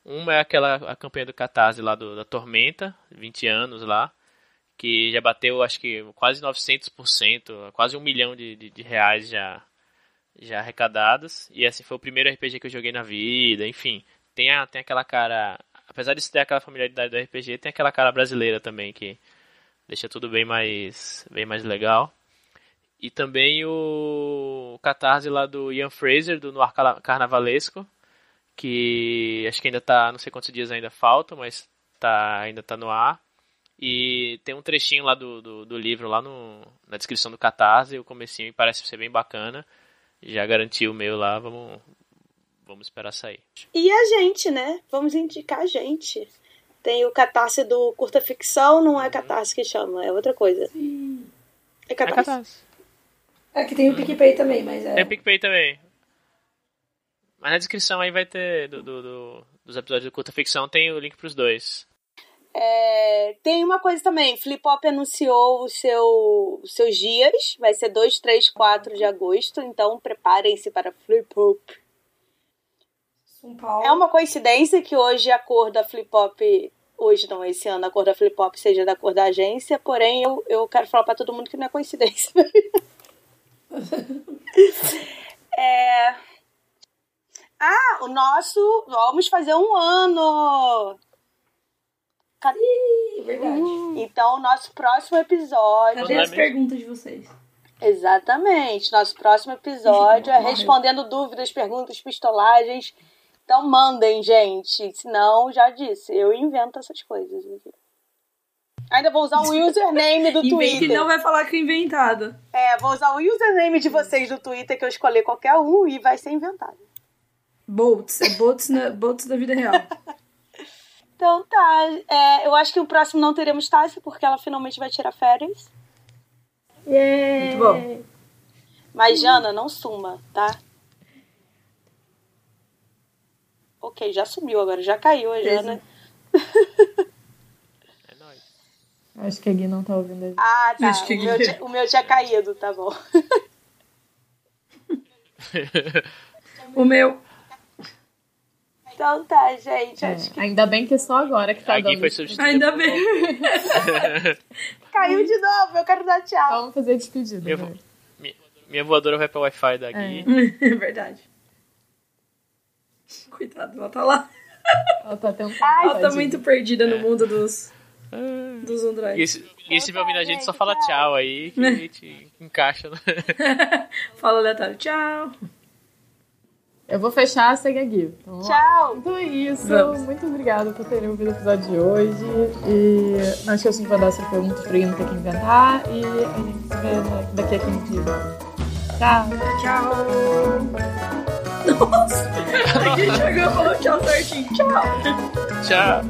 D: Uma é aquela a campanha do Catarse lá do, da Tormenta, 20 anos lá, que já bateu acho que quase 900%, quase um milhão de, de, de reais já, já arrecadados. E assim foi o primeiro RPG que eu joguei na vida, enfim. Tem, a, tem aquela cara, apesar de ter aquela familiaridade do RPG, tem aquela cara brasileira também que deixa tudo bem mais, bem mais legal. E também o Catarse lá do Ian Fraser, do Noir Carnavalesco, que acho que ainda tá, não sei quantos dias ainda faltam, mas tá, ainda tá no ar. E tem um trechinho lá do, do, do livro, lá no, na descrição do Catarse, o comecinho e parece ser bem bacana. Já garanti o meu lá, vamos, vamos esperar sair.
A: E a gente, né? Vamos indicar a gente. Tem o catarse do curta ficção, não é catarse que chama, é outra coisa. É
D: É
A: catarse.
D: Catarse.
C: É que tem o PicPay também, mas é.
D: Tem o PicPay também. Mas na descrição aí vai ter do, do- do- dos episódios do Curta Ficção, tem o link pros dois.
A: É, tem uma coisa também, Flip Hop anunciou o seu, os seus dias, vai ser 2, 3, 4 de agosto, então preparem-se para Flip Hop.
C: São Paulo.
A: É uma coincidência que hoje a cor da Flip Hop, hoje não, esse ano a cor da Flip Hop seja da cor da agência, porém eu, eu quero falar pra todo mundo que não é coincidência. [laughs] é... Ah, o nosso, vamos fazer um ano! Cadê?
C: É verdade.
A: Então, o nosso próximo episódio.
C: Cadê
D: é
C: as
D: mesmo?
C: perguntas de vocês?
A: Exatamente. Nosso próximo episódio é respondendo dúvidas, perguntas, pistolagens. Então mandem, gente. Senão, já disse, eu invento essas coisas. Ainda vou usar o username do [laughs] Twitter.
C: e não vai falar que é inventado.
A: É, vou usar o username de vocês do Twitter, que eu escolhi qualquer um, e vai ser inventado.
C: Bolts. É bolts, na, bolts da vida real.
A: Então tá. É, eu acho que o próximo não teremos Tassi, porque ela finalmente vai tirar férias.
C: Muito bom.
A: Mas, Jana, não suma, tá? Ok, já sumiu agora, já caiu a. Jana.
D: É nóis.
B: Acho que a Gui não tá ouvindo a gente.
A: Ah, tá.
C: Acho que
A: O meu, tinha- o meu tinha caído, tá bom. [laughs]
C: O meu.
A: Então tá, gente.
B: É,
A: Acho que
B: Ainda bem que é só agora que tá
D: A Gui
B: dando.
D: foi.
C: Ainda bem. [laughs]
A: caiu de novo, eu quero dar tchau.
B: Vamos fazer a despedida.
D: Eu
B: vai.
D: vou- Minha, minha voadora vai pro Wi-Fi da Gui. [laughs]
C: É verdade. Coitado, ela tá lá.
B: Ela tá tentando.
A: Ai,
C: Ela tá muito perdida no mundo dos, dos
D: Gui,
C: Androids.
D: se- Gui, se estiver ouvindo a gente, só fala tchau aí, que [laughs] a gente encaixa. né?
C: Fala aleatório. Tchau.
B: Eu vou fechar, segue a Gui. Então.
A: Tchau.
B: Então é isso.
C: Vamos.
B: Muito obrigada por terem ouvido o episódio de hoje. E não esqueçam de mandar suas perguntas pra Tem que Inventar. E a gente se vê daqui a 15 dias. Tchau.
C: Tchau. Nossa. [laughs] A gente chegou e falou tchau certinho. Tchau.
D: Tchau.